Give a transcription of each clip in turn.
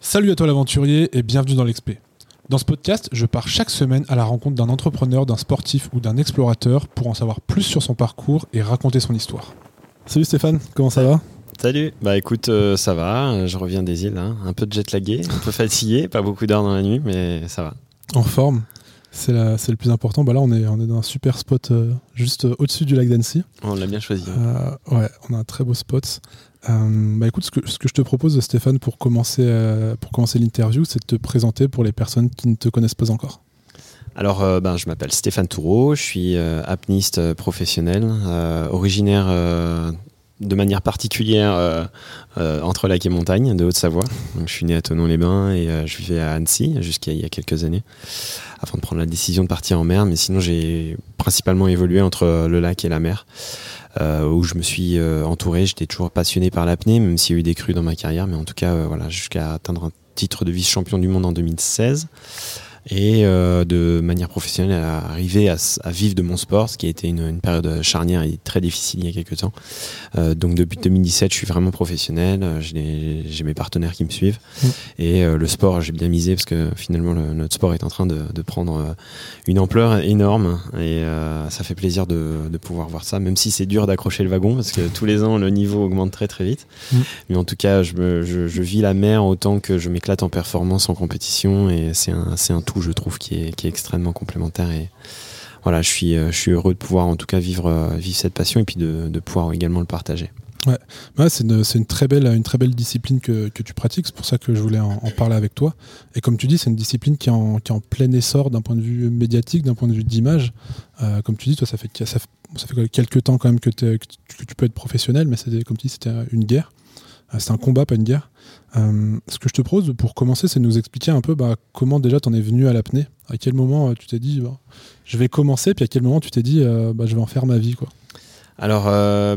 Salut à toi l'aventurier et bienvenue dans l'Expé. Dans ce podcast, je pars chaque semaine à la rencontre d'un entrepreneur, d'un sportif ou d'un explorateur pour en savoir plus sur son parcours et raconter son histoire. Salut Stéphane, comment ça va? Salut, bah écoute, euh, ça va, je reviens des îles, hein. un peu jet lagué, un peu fatigué, pas beaucoup d'heures dans la nuit, mais ça va. En forme? C'est le plus important. Bah là, on est, on est dans un super spot euh, juste euh, au-dessus du lac d'Annecy. On l'a bien choisi. ouais, on a un très beau spot. bah écoute, ce que, ce que, je te propose, Stéphane, pour commencer, pour commencer l'interview, c'est de te présenter pour les personnes qui ne te connaissent pas encore. Alors, ben, je m'appelle Stéphane Toureau, je suis apniste professionnel, originaire de manière particulière euh, euh, entre lac et montagne de Haute-Savoie. je suis né à Tonon-les-Bains et euh, je vivais à Annecy jusqu'à il y a quelques années avant de prendre la décision de partir en mer. Mais sinon, j'ai principalement évolué entre le lac et la mer où je me suis entouré. J'étais toujours passionné par l'apnée, même s'il y a eu des crues dans ma carrière. Mais en tout cas, voilà, jusqu'à atteindre un titre de vice-champion du monde en 2016 et euh, de manière professionnelle à arriver à, vivre de mon sport, ce qui a été une, période charnière et très difficile il y a quelques temps. Euh, donc depuis 2017, je suis vraiment professionnel, euh, j'ai mes partenaires qui me suivent mm. et le sport, j'ai bien misé parce que finalement notre sport est en train de, de prendre une ampleur énorme et ça fait plaisir de, de, pouvoir voir ça, même si c'est dur d'accrocher le wagon parce que tous les ans le niveau augmente très très vite. Mm. Mais en tout cas, je, me, je, je, vis la mer autant que je m'éclate en performance, en compétition et c'est un, un je trouve, qui est, extrêmement complémentaire. Et voilà, je suis, euh, je suis heureux de pouvoir en tout cas vivre, euh, cette passion et puis de, pouvoir également le partager. C'est une, très belle, discipline que, tu pratiques, c'est pour ça que je voulais en, parler avec toi. Et comme tu dis, c'est une discipline qui est en, plein essor d'un point de vue médiatique, d'un point de vue d'image. Euh, comme tu dis, ça fait quelques temps quand même que, que, tu peux être professionnel, mais comme tu dis, c'était une guerre. C'est un combat, pas une guerre. Euh, ce que je te propose pour commencer, c'est de nous expliquer un peu bah, comment déjà tu en es venu à l'apnée. À quel moment euh, tu t'es dit, je vais commencer, puis à quel moment tu t'es dit, euh, bah, je vais en faire ma vie. quoi. Alors,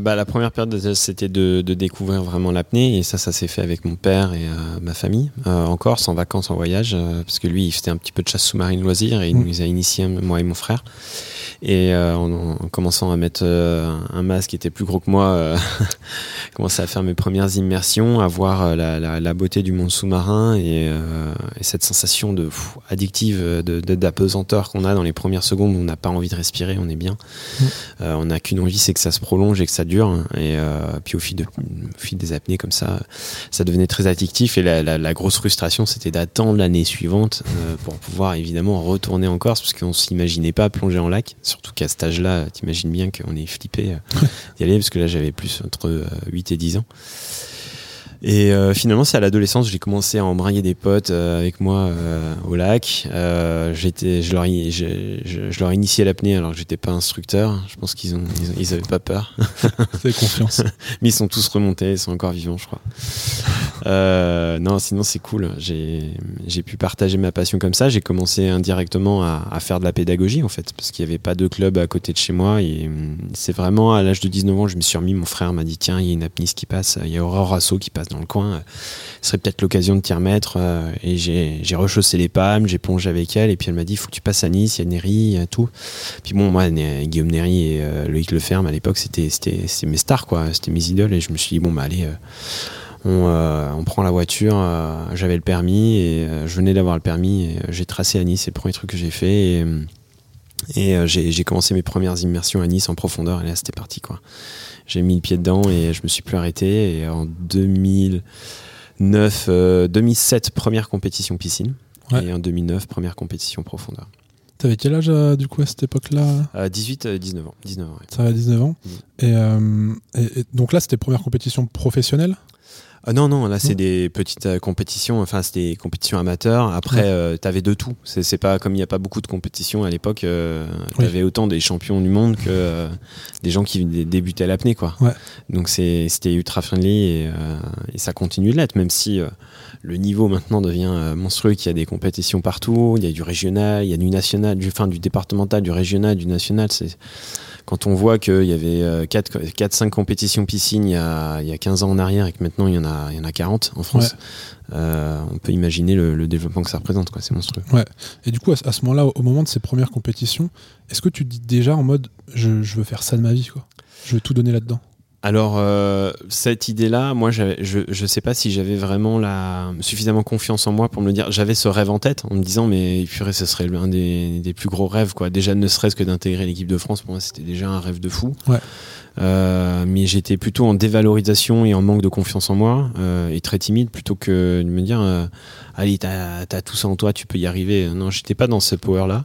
bah, la première période, c'était de, découvrir vraiment l'apnée, et ça, ça s'est fait avec mon père et ma famille, en Corse, en vacances, en voyage, parce que lui, il faisait un petit peu de chasse sous-marine loisir, et il mmh. nous a initiés, moi et mon frère. Et euh, en, commençant à mettre euh, un masque qui était plus gros que moi, euh, commençais à faire mes premières immersions, à voir la, la, la beauté du monde sous-marin et, et, cette sensation de addictive de d'apesanteur qu'on a dans les premières secondes où on n'a pas envie de respirer, on est bien. Mm. on n'a qu'une envie, c'est que ça se prolonge et que ça dure. Et puis au fil, de, au fil des apnées comme ça, ça devenait très addictif. Et la, la grosse frustration, c'était d'attendre l'année suivante pour pouvoir évidemment retourner en Corse parce qu'on s'imaginait pas plonger en lac Surtout qu'à cet âge-là, t'imagines bien qu'on est flippé euh, d'y aller, parce que là j'avais plus entre 8 euh, et 10 ans. Et euh, finalement, c'est à l'adolescence, j'ai commencé à embrayer des potes avec moi au lac. j'étais, je leur, je, je, leur ai initié l'apnée alors que j'étais pas instructeur. Je pense qu'ils ont, ils, avaient pas peur. C'est confiance. Mais ils sont tous remontés, ils sont encore vivants, je crois. Euh, non, sinon c'est cool. J'ai pu partager ma passion comme ça. J'ai commencé indirectement à, à, faire de la pédagogie en fait, parce qu'il n'y avait pas de club à côté de chez moi. Et hum, c'est vraiment à l'âge de 19 ans, je me suis remis. Mon frère m'a dit tiens, il y a une apniste qui passe, il y a Aurore Rasso qui passe le coin. Ce serait peut-être l'occasion de t'y remettre. Euh, et j'ai rechaussé les palmes, j'ai plongé avec elle. Et puis elle m'a dit faut que tu passes à Nice, il y a Néry, tout. Puis bon, moi, Guillaume Néry et euh, Loïc Leferme à l'époque, c'était mes stars quoi, c'était mes idoles. Et je me suis dit bon bah allez. Euh, on, prend la voiture, j'avais le permis et je venais d'avoir le permis j'ai tracé à Nice, c'est le premier truc que j'ai fait j'ai commencé mes premières immersions à Nice en profondeur et là c'était parti quoi. J'ai mis le pied dedans et je me suis plus arrêté et en 2009, 2007 première compétition piscine et en 2009 première compétition profondeur. T'avais quel âge du coup à cette époque-là? 18, 19 ans. 19 ans Ça va 19 ans. Et, donc là, c'était première compétition professionnelle? Ah non, non, là c'est des petites euh, compétitions, enfin c'est des compétitions amateurs. Après, euh, tu avais de tout. C'est pas comme il n'y a pas beaucoup de compétitions à l'époque, euh, tu avais autant des champions du monde que des gens qui débutaient à l'apnée. quoi. Donc c'était ultra friendly et, et, ça continue de l'être, même si le niveau maintenant devient monstrueux, qu'il y a des compétitions partout, il y a du régional, il y a du national, du, enfin, du départemental, du régional, du national. C'est quand on voit qu'il y avait 4-5 euh, compétitions piscine il y, a, il y, a, 15 ans en arrière et que maintenant il y en a, il y en a 40 en France, euh, on peut imaginer le, développement que ça représente. C'est monstrueux. Ouais. Et du coup, à, ce moment-là, au moment de ces premières compétitions, est-ce que tu dis déjà en mode je, je, veux faire ça de ma vie quoi? Je veux tout donner là-dedans? Alors, euh, cette idée-là, moi, je ne sais pas si j'avais vraiment la, suffisamment confiance en moi pour me dire. J'avais ce rêve en tête en me disant, mais purée, ce serait l'un des, plus gros rêves. Quoi. Déjà, ne serait-ce que d'intégrer l'équipe de France, pour moi, c'était déjà un rêve de fou. Euh, mais j'étais plutôt en dévalorisation et en manque de confiance en moi euh, et très timide plutôt que de me dire euh, allez t'as as tout ça en toi tu peux y arriver. Non j'étais pas dans ce power là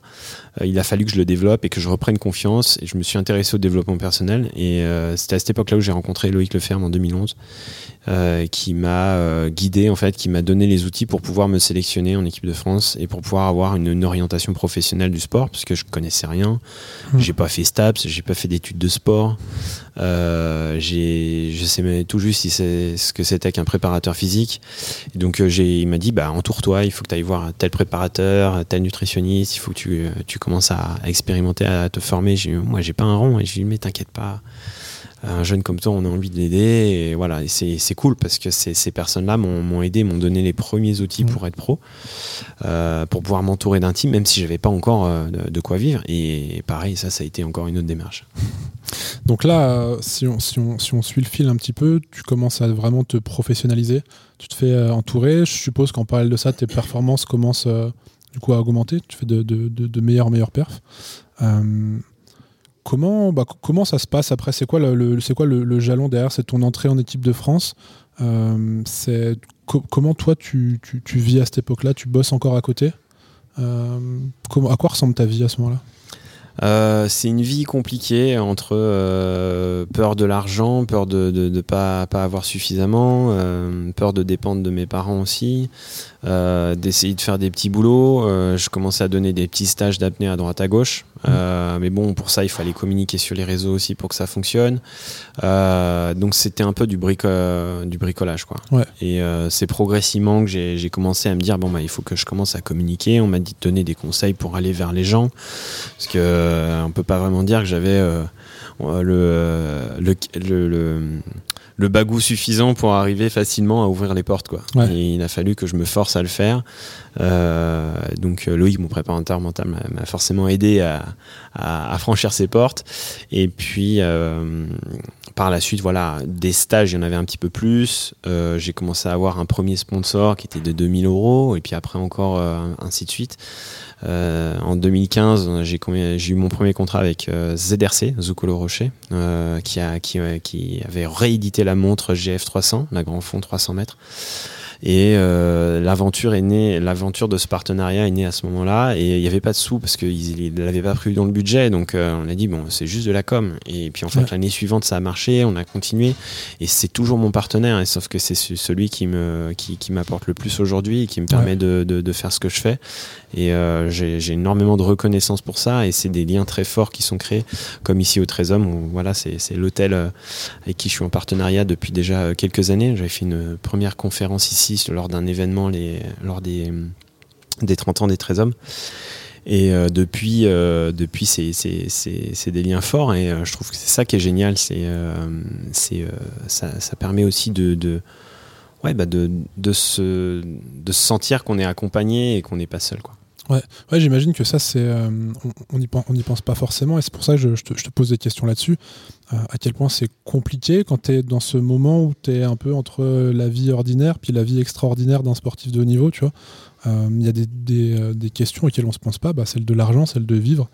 euh, il a fallu que je le développe et que je reprenne confiance et je me suis intéressé au développement personnel et euh, c'était à cette époque là où j'ai rencontré Loïc Leferme en 2011 euh, qui m'a euh, guidé en fait, qui m'a donné les outils pour pouvoir me sélectionner en équipe de France et pour pouvoir avoir une, une orientation professionnelle du sport parce que je connaissais rien. Mmh. J'ai pas fait STAPS, j'ai pas fait d'études de sport. Euh, j'ai, je sais même tout juste si c'est ce que c'était qu'un préparateur physique. Et donc j'ai, il m'a dit bah entoure-toi, il faut que tu ailles voir tel préparateur, tel nutritionniste, il faut que tu, tu commences à, à expérimenter, à te former. Moi j'ai pas un rond et j'ai dit mais t'inquiète pas un jeune comme toi, on a envie de l'aider. Et voilà, c'est cool parce que ces personnes-là m'ont aidé, m'ont donné les premiers outils pour être pro, euh, pour pouvoir m'entourer d'un team, même si j'avais pas encore euh, de, de, quoi vivre. Et pareil, ça, ça a été encore une autre démarche. Donc là, si, on, si, on, si on suit le fil un petit peu, tu commences à vraiment te professionnaliser. Tu te fais euh, entourer. Je suppose qu'en parallèle de ça, tes performances commencent euh, du coup à augmenter. Tu fais de, de, de, de meilleurs en meilleurs perfs. Comment, bah, comment ça se passe après? C'est quoi, le, jalon derrière? C'est ton entrée en équipe de France euh, Comment toi tu, tu, vis à cette époque-là? Tu bosses encore à côté? Euh, comment, À quoi ressemble ta vie à ce moment-là? Euh, c'est une vie compliquée entre peur de l'argent, peur de ne pas, avoir suffisamment, peur de dépendre de mes parents aussi, euh, d'essayer de faire des petits boulots. Euh, je commençais à donner des petits stages d'apnée à droite à gauche. Mmh. mais bon, pour ça, il fallait communiquer sur les réseaux aussi pour que ça fonctionne. donc c'était un peu du, brico du bricolage. Quoi. Ouais. Et c'est progressivement que j'ai commencé à me dire, bon, bah, il faut que je commence à communiquer. On m'a dit de donner des conseils pour aller vers les gens. Parce que euh, on peut pas vraiment dire que j'avais euh, le, le, le, le, bagou suffisant pour arriver facilement à ouvrir les portes. Quoi. Ouais. Et il a fallu que je me force à le faire. Euh, donc Loïc, mon préparateur mental, m'a forcément aidé à, franchir ces portes. Et puis euh, par la suite, voilà, des stages, il y en avait un petit peu plus. Euh, J'ai commencé à avoir un premier sponsor qui était de 2000 euros, et puis après encore ainsi de suite. Euh, en 2015, j'ai eu mon premier contrat avec euh, ZRC, Zucolo Rocher, euh, qui, qui, avait réédité la montre GF300, la Grand Fond 300 mètres. Et euh, l'aventure est née, l'aventure de ce partenariat est née à ce moment-là. Et il n'y avait pas de sous parce qu'il ne l'avait pas prévu dans le budget. Donc euh, on a dit bon, c'est juste de la com. Et puis en fait, ouais. l'année suivante, ça a marché, on a continué. Et c'est toujours mon partenaire. Et sauf que c'est celui qui me, qui, qui m'apporte le plus aujourd'hui et qui me permet ouais. de, de, de, faire ce que je fais. Et euh, j'ai énormément de reconnaissance pour ça. Et c'est des liens très forts qui sont créés, comme ici au Trésor. Où, voilà, c'est l'hôtel euh, avec qui je suis en partenariat depuis déjà quelques années. J'avais fait une première conférence ici lors d'un événement les, lors des, des 30 ans des 13 hommes. Et euh, depuis, euh, depuis c'est des liens forts et euh, je trouve que c'est ça qui est génial. C'est ça, ça, permet aussi de, de, ouais, bah de, de, se, de se sentir qu'on est accompagné et qu'on n'est pas seul. Quoi. Ouais, ouais j'imagine que ça, c'est, euh, on n'y pense, on pense pas forcément, et c'est pour ça que je, te, pose des questions là-dessus. Euh, à quel point c'est compliqué quand tu es dans ce moment où tu es un peu entre la vie ordinaire puis la vie extraordinaire d'un sportif de haut niveau, tu vois? Il euh, y a des, questions auxquelles on se pense pas, bah, celle de l'argent, celle de vivre.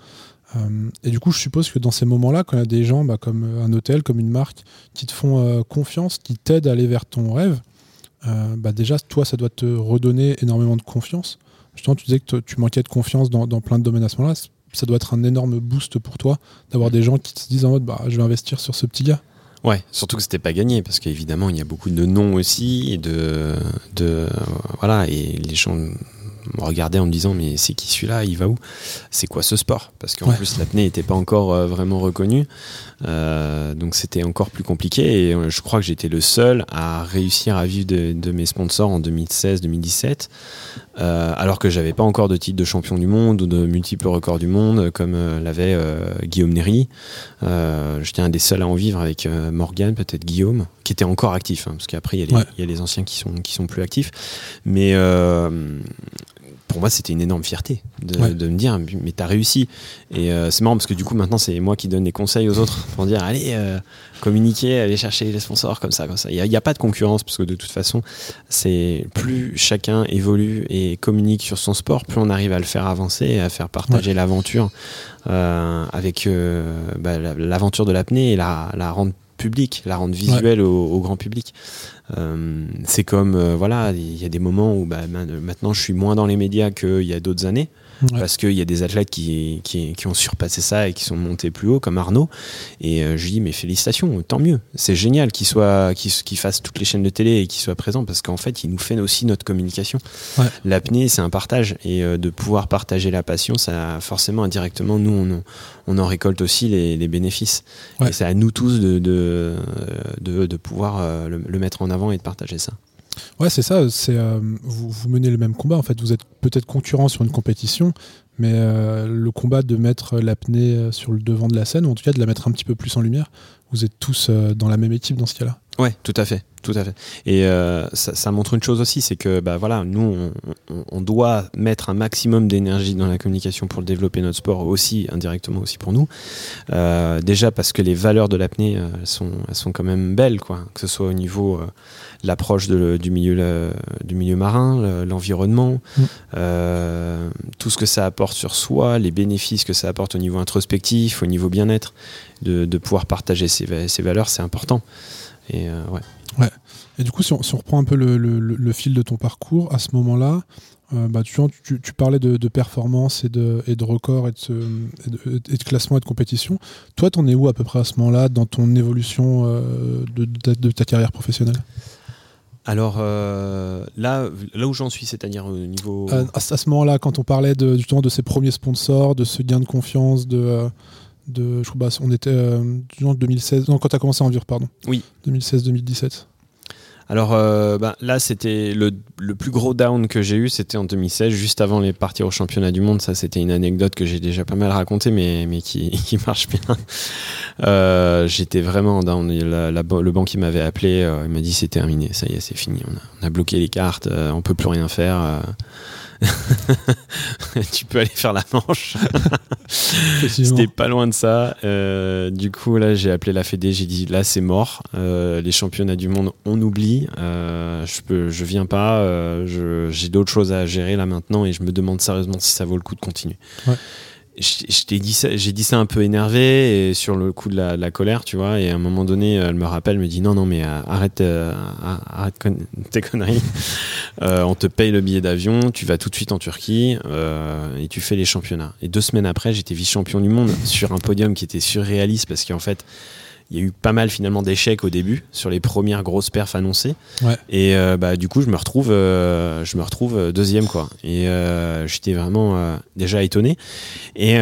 Et du coup, je suppose que dans ces moments-là, quand il y a des gens bah, comme un hôtel, comme une marque, qui te font confiance, qui t'aident à aller vers ton rêve, bah, déjà, toi, ça doit te redonner énormément de confiance justement, tu disais que tu manquais de confiance dans, dans plein de domaines à ce moment-là. Ça doit être un énorme boost pour toi d'avoir des gens qui te disent en mode bah, je vais investir sur ce petit gars. Ouais, surtout que c'était pas gagné parce qu'évidemment il y a beaucoup de noms aussi et de, de voilà et les gens me regardaient en me disant mais c'est qui celui-là il va où? C'est quoi ce sport? Parce qu'en ouais. plus l'apnée n'était pas encore euh, vraiment reconnue euh, donc c'était encore plus compliqué et euh, je crois que j'étais le seul à réussir à vivre de, de mes sponsors en 2016-2017 euh, alors que j'avais pas encore de titre de champion du monde ou de multiples records du monde comme euh, l'avait euh, Guillaume Néry. J'étais un des seuls à en vivre avec Morgan, peut-être Guillaume, qui était encore actif, hein, parce qu'après il ouais. y, a les anciens qui sont qui sont plus actifs. Mais pour moi, c'était une énorme fierté de, me dire, mais t'as réussi. Et c'est marrant parce que du coup, maintenant, c'est moi qui donne des conseils aux autres pour dire, allez, communiquer, aller chercher les sponsors comme ça, comme ça. Il n'y a, pas de concurrence parce que de toute façon, c'est plus chacun évolue et communique sur son sport, plus on arrive à le faire avancer et à faire partager l'aventure euh, avec euh, bah, l'aventure de l'apnée et la, la rendre publique, la rendre visuelle au, grand public. Euh, c'est comme, voilà, il y a des moments où bah, maintenant je suis moins dans les médias qu'il y a d'autres années parce qu'il y a des athlètes qui, qui, ont surpassé ça et qui sont montés plus haut, comme Arnaud. Et euh, je lui dis, mais félicitations, tant mieux. C'est génial qu'il soit, qu'il, fasse toutes les chaînes de télé et qu'il soit présent parce qu'en fait, il nous fait aussi notre communication. L'apnée, c'est un partage et euh, de pouvoir partager la passion, ça forcément indirectement, nous, on, on en récolte aussi les, bénéfices. Et c'est à nous tous de, de, de, pouvoir euh, le mettre en avant et de partager ça. Ouais, c'est ça. C'est euh, vous, menez le même combat. En fait, vous êtes peut-être concurrent sur une compétition, mais euh, le combat de mettre l'apnée euh, sur le devant de la scène, ou en tout cas de la mettre un petit peu plus en lumière, vous êtes tous dans la même équipe dans ce cas-là. Ouais, tout à fait, tout à fait. Et ça, montre une chose aussi, c'est que bah voilà, nous, on, doit mettre un maximum d'énergie dans la communication pour développer notre sport aussi, indirectement aussi pour nous. déjà parce que les valeurs de l'apnée sont, elles sont quand même belles, quoi. Que ce soit au niveau l'approche du milieu du milieu marin, l'environnement, mm. euh, tout ce que ça apporte sur soi, les bénéfices que ça apporte au niveau introspectif, au niveau bien-être, de, pouvoir partager ces, valeurs, c'est important. Et euh, ouais. ouais. Et du coup, si on, reprend un peu le, fil de ton parcours, à ce moment-là, euh, bah, tu, tu, parlais de, performance et de, et de records et de, et, de, classement et de compétition. Toi, t'en es où à peu près à ce moment-là dans ton évolution de, ta carrière professionnelle? Alors euh, là, là où j'en suis, c'est-à-dire au niveau. à, ce moment-là, quand on parlait de, justement de ces premiers sponsors, de ce gain de confiance, de, euh, de je crois, bah, on était euh, 2016, non, quand tu as commencé à en vivre, pardon. Oui. 2016-2017. Alors euh, bah, là, c'était le, plus gros down que j'ai eu, c'était en 2016, juste avant les partir au championnat du monde. Ça, c'était une anecdote que j'ai déjà pas mal racontée, mais, mais qui, qui marche bien. Euh, j'étais vraiment down. le banc qui m'avait appelé, euh, il m'a dit c'est terminé, ça y est, c'est fini. On a, bloqué les cartes, on peut plus rien faire. tu peux aller faire la manche. C'était pas loin de ça. Euh, du coup, là, j'ai appelé la Fédé, j'ai dit là, c'est mort. Euh, les championnats du monde, on oublie. Euh, je peux, je viens pas. j'ai d'autres choses à gérer là maintenant et je me demande sérieusement si ça vaut le coup de continuer. Ouais j'ai dit ça, j'ai dit ça un peu énervé et sur le coup de la, colère, tu vois. Et à un moment donné, elle me rappelle, me dit non, non, mais euh, arrête, euh, tes conneries. Euh, on te paye le billet d'avion, tu vas tout de suite en Turquie et tu fais les championnats. Et deux semaines après, j'étais vice-champion du monde sur un podium qui était surréaliste parce qu'en fait, il y a eu pas mal finalement d'échecs au début sur les premières grosses perfs annoncées. Et euh, bah, du coup, je me retrouve, euh, je me retrouve euh, deuxième quoi. Et j'étais vraiment déjà étonné. Et,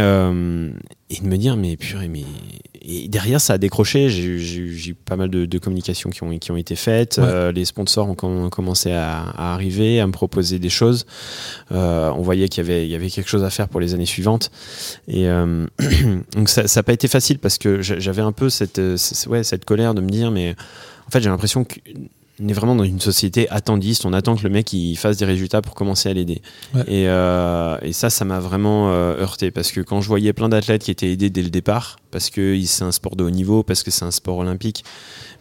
et de me dire mais purée mais et derrière, ça a décroché. J'ai eu pas mal de, communications qui ont, qui ont été faites. Euh, les sponsors ont, commencé à, arriver, à me proposer des choses. Euh, on voyait qu'il y avait, il y avait quelque chose à faire pour les années suivantes. Et euh, donc ça n'a pas été facile parce que j'avais un peu cette, ouais, cette colère de me dire, mais en fait, j'ai l'impression que on est vraiment dans une société attendiste. On attend que le mec il fasse des résultats pour commencer à l'aider. Et, euh, et, ça, ça m'a vraiment euh, heurté parce que quand je voyais plein d'athlètes qui étaient aidés dès le départ, parce que c'est un sport de haut niveau, parce que c'est un sport olympique,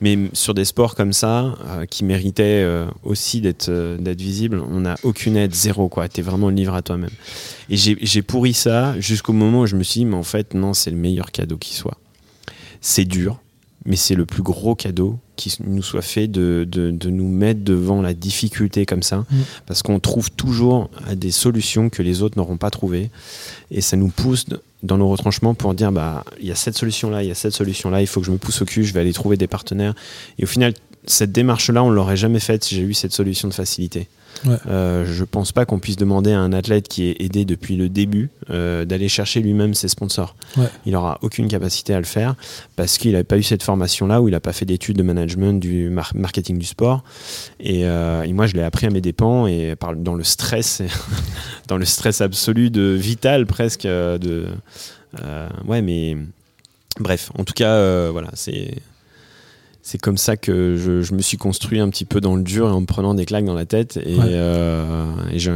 mais sur des sports comme ça euh, qui méritaient aussi d'être d'être visibles, on n'a aucune aide, zéro quoi. T'es vraiment le livre à toi-même. Et j'ai pourri ça jusqu'au moment où je me suis dit, mais en fait non, c'est le meilleur cadeau qui soit. C'est dur, mais c'est le plus gros cadeau qui nous soit fait de, de, nous mettre devant la difficulté comme ça, mm. parce qu'on trouve toujours des solutions que les autres n'auront pas trouvées, et ça nous pousse dans nos retranchements pour dire, bah, il y a cette solution-là, il y a cette solution-là, il faut que je me pousse au cul, je vais aller trouver des partenaires, et au final, cette démarche-là, on l'aurait jamais faite si j'ai eu cette solution de facilité. Ouais. Euh, je pense pas qu'on puisse demander à un athlète qui est aidé depuis le début euh, d'aller chercher lui-même ses sponsors. Il n'aura aucune capacité à le faire parce qu'il n'a pas eu cette formation-là ou il n'a pas fait d'études de management du marketing du sport. Euh, et, moi, je l'ai appris à mes dépens et dans le stress, dans le stress absolu de vital presque de. ouais, mais bref, en tout cas, voilà, c'est c'est comme ça que je, me suis construit un petit peu dans le dur et en me prenant des claques dans la tête. Et, euh,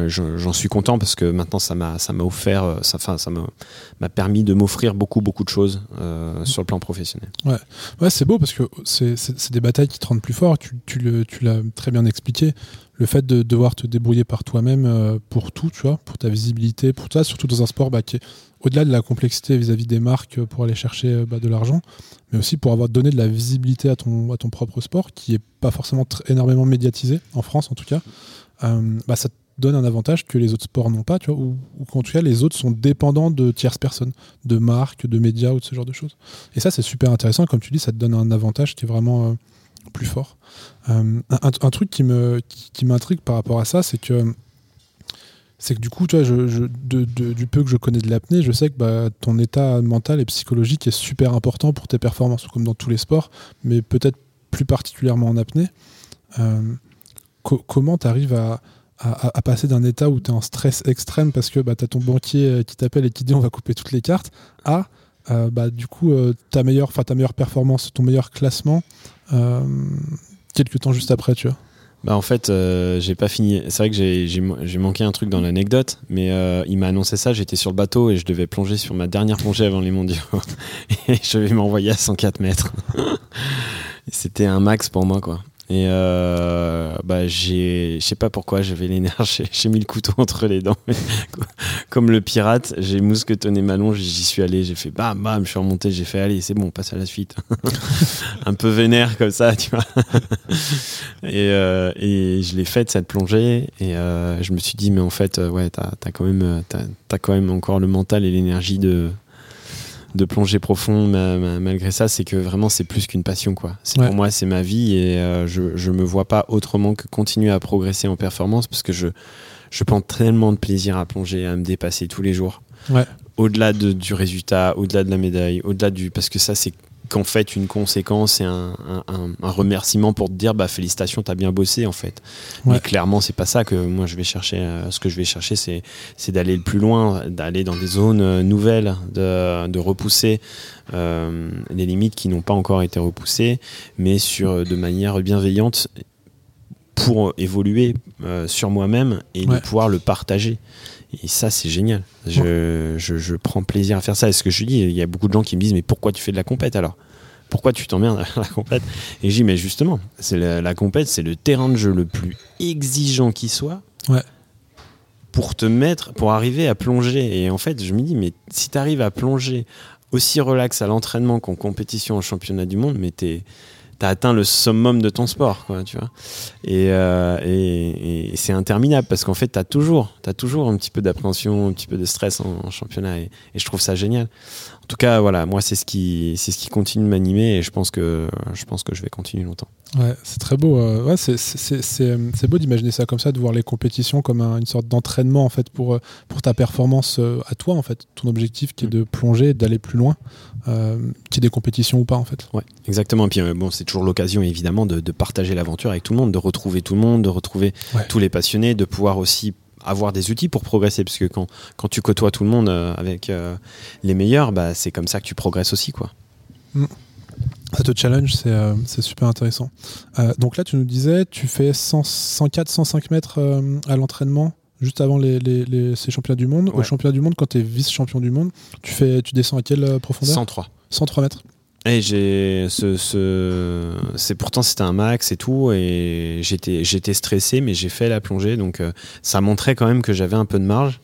j'en suis content parce que maintenant, ça m'a offert, euh, ça, ça m'a permis de m'offrir beaucoup, beaucoup de choses euh, sur le plan professionnel. Ouais, ouais c'est beau parce que c'est des batailles qui te rendent plus fort. Tu, tu l'as très bien expliqué. Le fait de devoir te débrouiller par toi-même pour tout, tu vois, pour ta visibilité, pour ça, surtout dans un sport bah, qui est au-delà de la complexité vis-à-vis des marques pour aller chercher euh, bah, de l'argent, mais aussi pour avoir donné de la visibilité à ton, à ton propre sport, qui n'est pas forcément énormément médiatisé, en France en tout cas, euh, bah, ça te donne un avantage que les autres sports n'ont pas, tu vois, ou, qu'en tout cas les autres sont dépendants de tierces personnes, de marques, de médias ou de ce genre de choses. Et ça c'est super intéressant, comme tu dis, ça te donne un avantage qui est vraiment euh, plus fort. un, un, truc qui me qui m'intrigue par rapport à ça, c'est que c'est que du coup, du peu que je connais de l'apnée, je sais que bah, ton état mental et psychologique est super important pour tes performances, comme dans tous les sports, mais peut-être plus particulièrement en apnée. Euh, comment tu arrives à, passer d'un état où tu es en stress extrême parce que bah, tu as ton banquier euh, qui t'appelle et qui dit on va couper toutes les cartes, à euh, bah, du coup ta, meilleure, ta meilleure performance, ton meilleur classement quelques temps juste après, tu vois bah en fait, euh, j'ai pas fini. C'est vrai que j'ai manqué un truc dans l'anecdote, mais euh, il m'a annoncé ça. J'étais sur le bateau et je devais plonger sur ma dernière plongée avant les mondiaux. et je vais m'envoyer à 104 mètres. C'était un max pour moi, quoi. Et euh, bah je sais pas pourquoi, j'avais l'énergie, j'ai mis le couteau entre les dents. Comme le pirate, j'ai mousquetonné ma longe, j'y suis allé, j'ai fait bam bam, je suis remonté, j'ai fait allez, c'est bon, on passe à la suite. un peu vénère comme ça, tu vois. et, euh, et je l'ai faite cette plongée et euh, je me suis dit mais en fait ouais, t'as, as quand même, as quand même encore le mental et l'énergie de de plonger profond malgré ça c'est que vraiment c'est plus qu'une passion quoi. C'est pour moi c'est ma vie et euh, je je me vois pas autrement que continuer à progresser en performance parce que je je prends tellement de plaisir à plonger à me dépasser tous les jours. Au-delà de, du résultat au-delà de la médaille au-delà du parce que ça c'est qu'en fait une conséquence et un, remerciement pour te dire bah félicitations t'as bien bossé en fait. Mais clairement c'est pas ça que moi je vais chercher euh, ce que je vais chercher c'est c'est d'aller le plus loin d'aller dans des zones euh, nouvelles de, de repousser euh, les limites qui n'ont pas encore été repoussées mais sur de manière bienveillante pour évoluer sur moi-même et de pouvoir le partager et ça, c'est génial. Je, je, je, prends plaisir à faire ça. Et ce que je dis, il y a beaucoup de gens qui me disent Mais pourquoi tu fais de la compète alors? Pourquoi tu t'emmerdes à la compète? Et je dis Mais justement, c'est la, la, compète, c'est le terrain de jeu le plus exigeant qui soit. Ouais. Pour te mettre, pour arriver à plonger. Et en fait, je me dis Mais si tu arrives à plonger aussi relax à l'entraînement qu'en compétition en championnat du monde, mais t'es t'as atteint le summum de ton sport, quoi, tu vois. Et, euh, et, et c'est interminable parce qu'en fait, t'as toujours, as toujours un petit peu d'appréhension, un petit peu de stress en, championnat et, et, je trouve ça génial. En tout cas, voilà, moi, c'est ce qui, c'est ce qui continue de m'animer et je pense que, je pense que je vais continuer longtemps. Ouais, c'est très beau. Euh, ouais, c'est beau d'imaginer ça comme ça, de voir les compétitions comme une sorte d'entraînement en fait pour, pour ta performance euh, à toi en fait, ton objectif qui est de plonger, d'aller plus loin, euh, qu'il y ait des compétitions ou pas en fait. Ouais, exactement. Et puis bon, c'est toujours l'occasion évidemment de, de partager l'aventure avec tout le monde, de retrouver tout le monde, de retrouver tous les passionnés, de pouvoir aussi avoir des outils pour progresser parce que quand, quand tu côtoies tout le monde avec les meilleurs bah, c'est comme ça que tu progresses aussi quoi mm. Ça te challenge, c'est euh, super intéressant. Euh, donc là, tu nous disais, tu fais 104, 105 mètres euh, à l'entraînement juste avant les, les, ces championnats du monde. Au championnat du monde, quand tu es vice-champion du monde, tu, fais, tu descends à quelle profondeur? 103. 103 mètres. Et j'ai ce, ce c'est pourtant c'était un max et tout et j'étais j'étais stressé mais j'ai fait la plongée donc ça montrait quand même que j'avais un peu de marge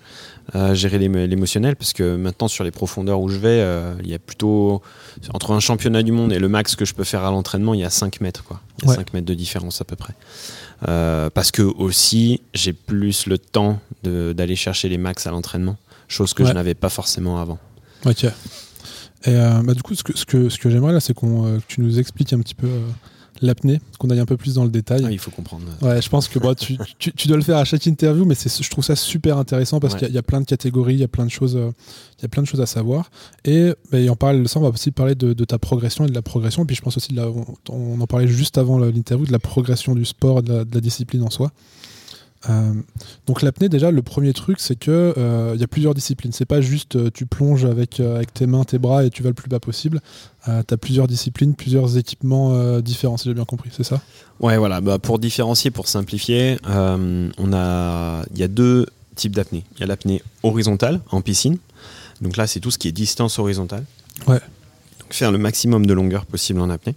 à gérer l'émotionnel parce que maintenant sur les profondeurs où je vais, euh, il y a plutôt entre un championnat du monde et le max que je peux faire à l'entraînement, il y a 5 mètres quoi. Il y a 5 mètres de différence à peu près. Euh, parce que aussi j'ai plus le temps d'aller chercher les max à l'entraînement, chose que je n'avais pas forcément avant. Ok. Et euh, bah, du coup, ce que, ce que, ce que j'aimerais là, c'est qu'on que tu nous expliques un petit peu l'apnée, qu'on aille un peu plus dans le détail. Ah, il faut comprendre. Ouais, je pense que tu, tu, dois le faire à chaque interview, mais je trouve ça super intéressant parce qu'il y, a plein de catégories, il y a plein de choses, euh, il y a plein de choses à savoir. Et, bah, en parle, ça, on va aussi parler de, ta progression et de la progression. Puis je pense aussi, de on, en parlait juste avant l'interview, de la progression du sport, de la, discipline en soi. Euh, donc l'apnée, déjà, le premier truc, c'est que il y a plusieurs disciplines. C'est pas juste tu plonges avec, avec tes mains, tes bras et tu vas le plus bas possible. tu as plusieurs disciplines, plusieurs équipements différents, si j'ai bien compris, c'est ça? Ouais, voilà. Bah, pour différencier, pour simplifier, on a, il y a deux types d'apnée. Il y a l'apnée horizontale en piscine. Donc là, c'est tout ce qui est distance horizontale. Ouais. Donc faire le maximum de longueur possible en apnée.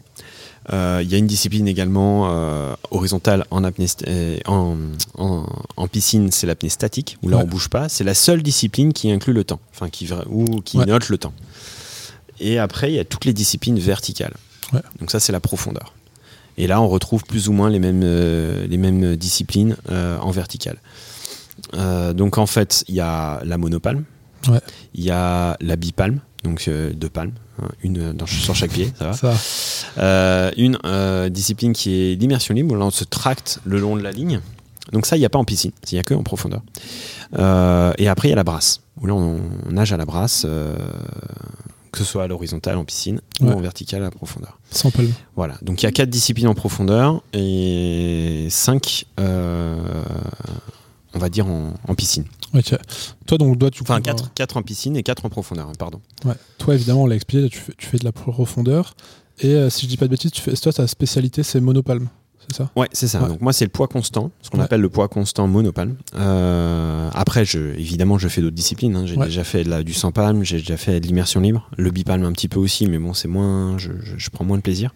Euh, il y a une discipline également euh, horizontale en, apnée euh, en, piscine, c'est l'apnée statique, où là on bouge pas. C'est la seule discipline qui inclut le temps, enfin qui, ou qui note le temps. Et après, il y a toutes les disciplines verticales. Donc ça, c'est la profondeur. Et là, on retrouve plus ou moins les mêmes, les mêmes disciplines en verticale. donc en fait, il y a la monopalme, il y a la bipalme, donc deux palmes, une euh, sur chaque pied, ça va. Euh, une euh, discipline qui est l'immersion libre, où là on se tracte le long de la ligne. Donc ça, il n'y a pas en piscine, il n'y a que en profondeur. et après, il y a la brasse, où là on, nage à la brasse, que ce soit à l'horizontale en piscine ou en verticale à la profondeur. Sans palme. Voilà, donc il y a quatre disciplines en profondeur et cinq, on va dire, en piscine. Toi, donc, dois, tu Enfin, 4, 4 en piscine et 4 en profondeur, hein, pardon. Ouais. Toi, évidemment, on l'a expliqué, tu fais, tu fais, de la profondeur. Et euh, si je dis pas de bêtises, tu fais, toi, ta spécialité, c'est monopalme. C'est ça? Ouais, c'est ça. Donc moi, c'est le poids constant, ce qu'on appelle le poids constant monopalme. Euh, après, je, évidemment, je fais d'autres disciplines. Hein. J'ai déjà fait de la, du sans palme, j'ai déjà fait de l'immersion libre, le bipalme un petit peu aussi, mais bon, c'est moins, je, je, prends moins de plaisir.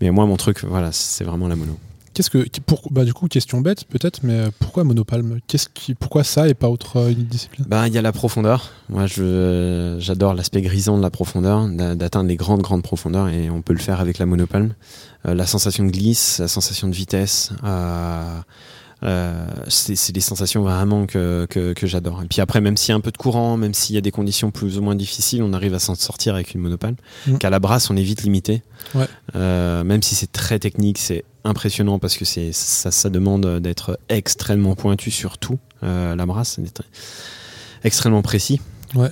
Mais moi, mon truc, voilà, c'est vraiment la mono. Qu'est-ce que pour, bah, du coup question bête peut-être mais euh, pourquoi monopalme Qu'est-ce qui pourquoi ça et pas autre euh, discipline? Bah il y a la profondeur. Moi je j'adore l'aspect grisant de la profondeur, d'atteindre les grandes grandes profondeurs et on peut le faire avec la monopalme. Euh, la sensation de glisse, la sensation de vitesse, c'est des sensations vraiment que, que, j'adore. Et puis après, même s'il y a un peu de courant, même s'il y a des conditions plus ou moins difficiles, on arrive à s'en sortir avec une monopale. Mmh. Qu'à la brasse, on est vite limité. Euh, même si c'est très technique, c'est impressionnant parce que c'est ça, ça demande d'être extrêmement pointu sur tout. Euh, la brasse, c'est extrêmement précis. Ouais.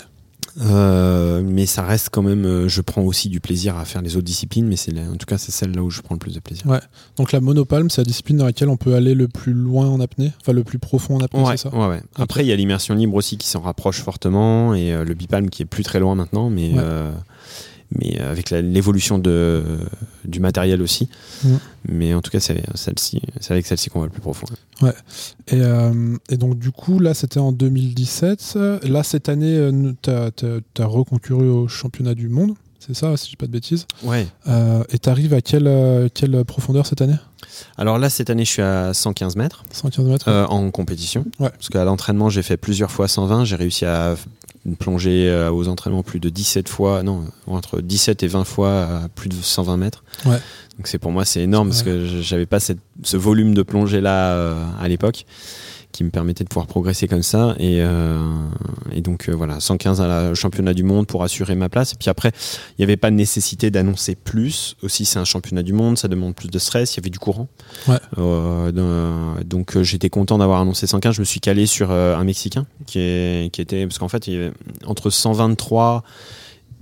Euh, mais ça reste quand même. Euh, je prends aussi du plaisir à faire les autres disciplines, mais c'est en tout cas c'est celle là où je prends le plus de plaisir. Ouais. Donc la monopalme, c'est la discipline dans laquelle on peut aller le plus loin en apnée, enfin le plus profond en apnée, c'est ça. Ouais, ouais. Après il y a l'immersion libre aussi qui s'en rapproche fortement et euh, le bipalme qui est plus très loin maintenant, mais mais avec l'évolution du matériel aussi. Mm. Mais en tout cas, c'est celle-ci, c'est avec celle-ci qu'on va le plus profond. Ouais. Et, euh, et donc du coup, là, c'était en 2017. Là, cette année, euh, tu as, reconcouru au championnat du monde. C'est ça, si je dis pas de bêtises? Ouais. Euh, et tu arrives à quelle, quelle profondeur cette année? Alors là, cette année, je suis à 115 mètres. 115 mètres. en compétition. Ouais. Parce qu'à l'entraînement, j'ai fait plusieurs fois 120. J'ai réussi à une plongée euh, aux entraînements plus de 17 fois, non, entre 17 et 20 fois à plus de 120 mètres. Ouais. Donc c'est pour moi c'est énorme parce que j'avais pas cette, ce volume de plongée là euh, à l'époque qui me permettait de pouvoir progresser comme ça. Et, euh, et donc euh, voilà, 115 à la championnat du monde pour assurer ma place. Et puis après, il n'y avait pas de nécessité d'annoncer plus. Aussi, c'est un championnat du monde, ça demande plus de stress. Il y avait du courant. Ouais. Euh, donc euh, j'étais content d'avoir annoncé 115. Je me suis calé sur euh, un Mexicain qui, est, qui était... Parce qu'en fait, il y avait, entre 123...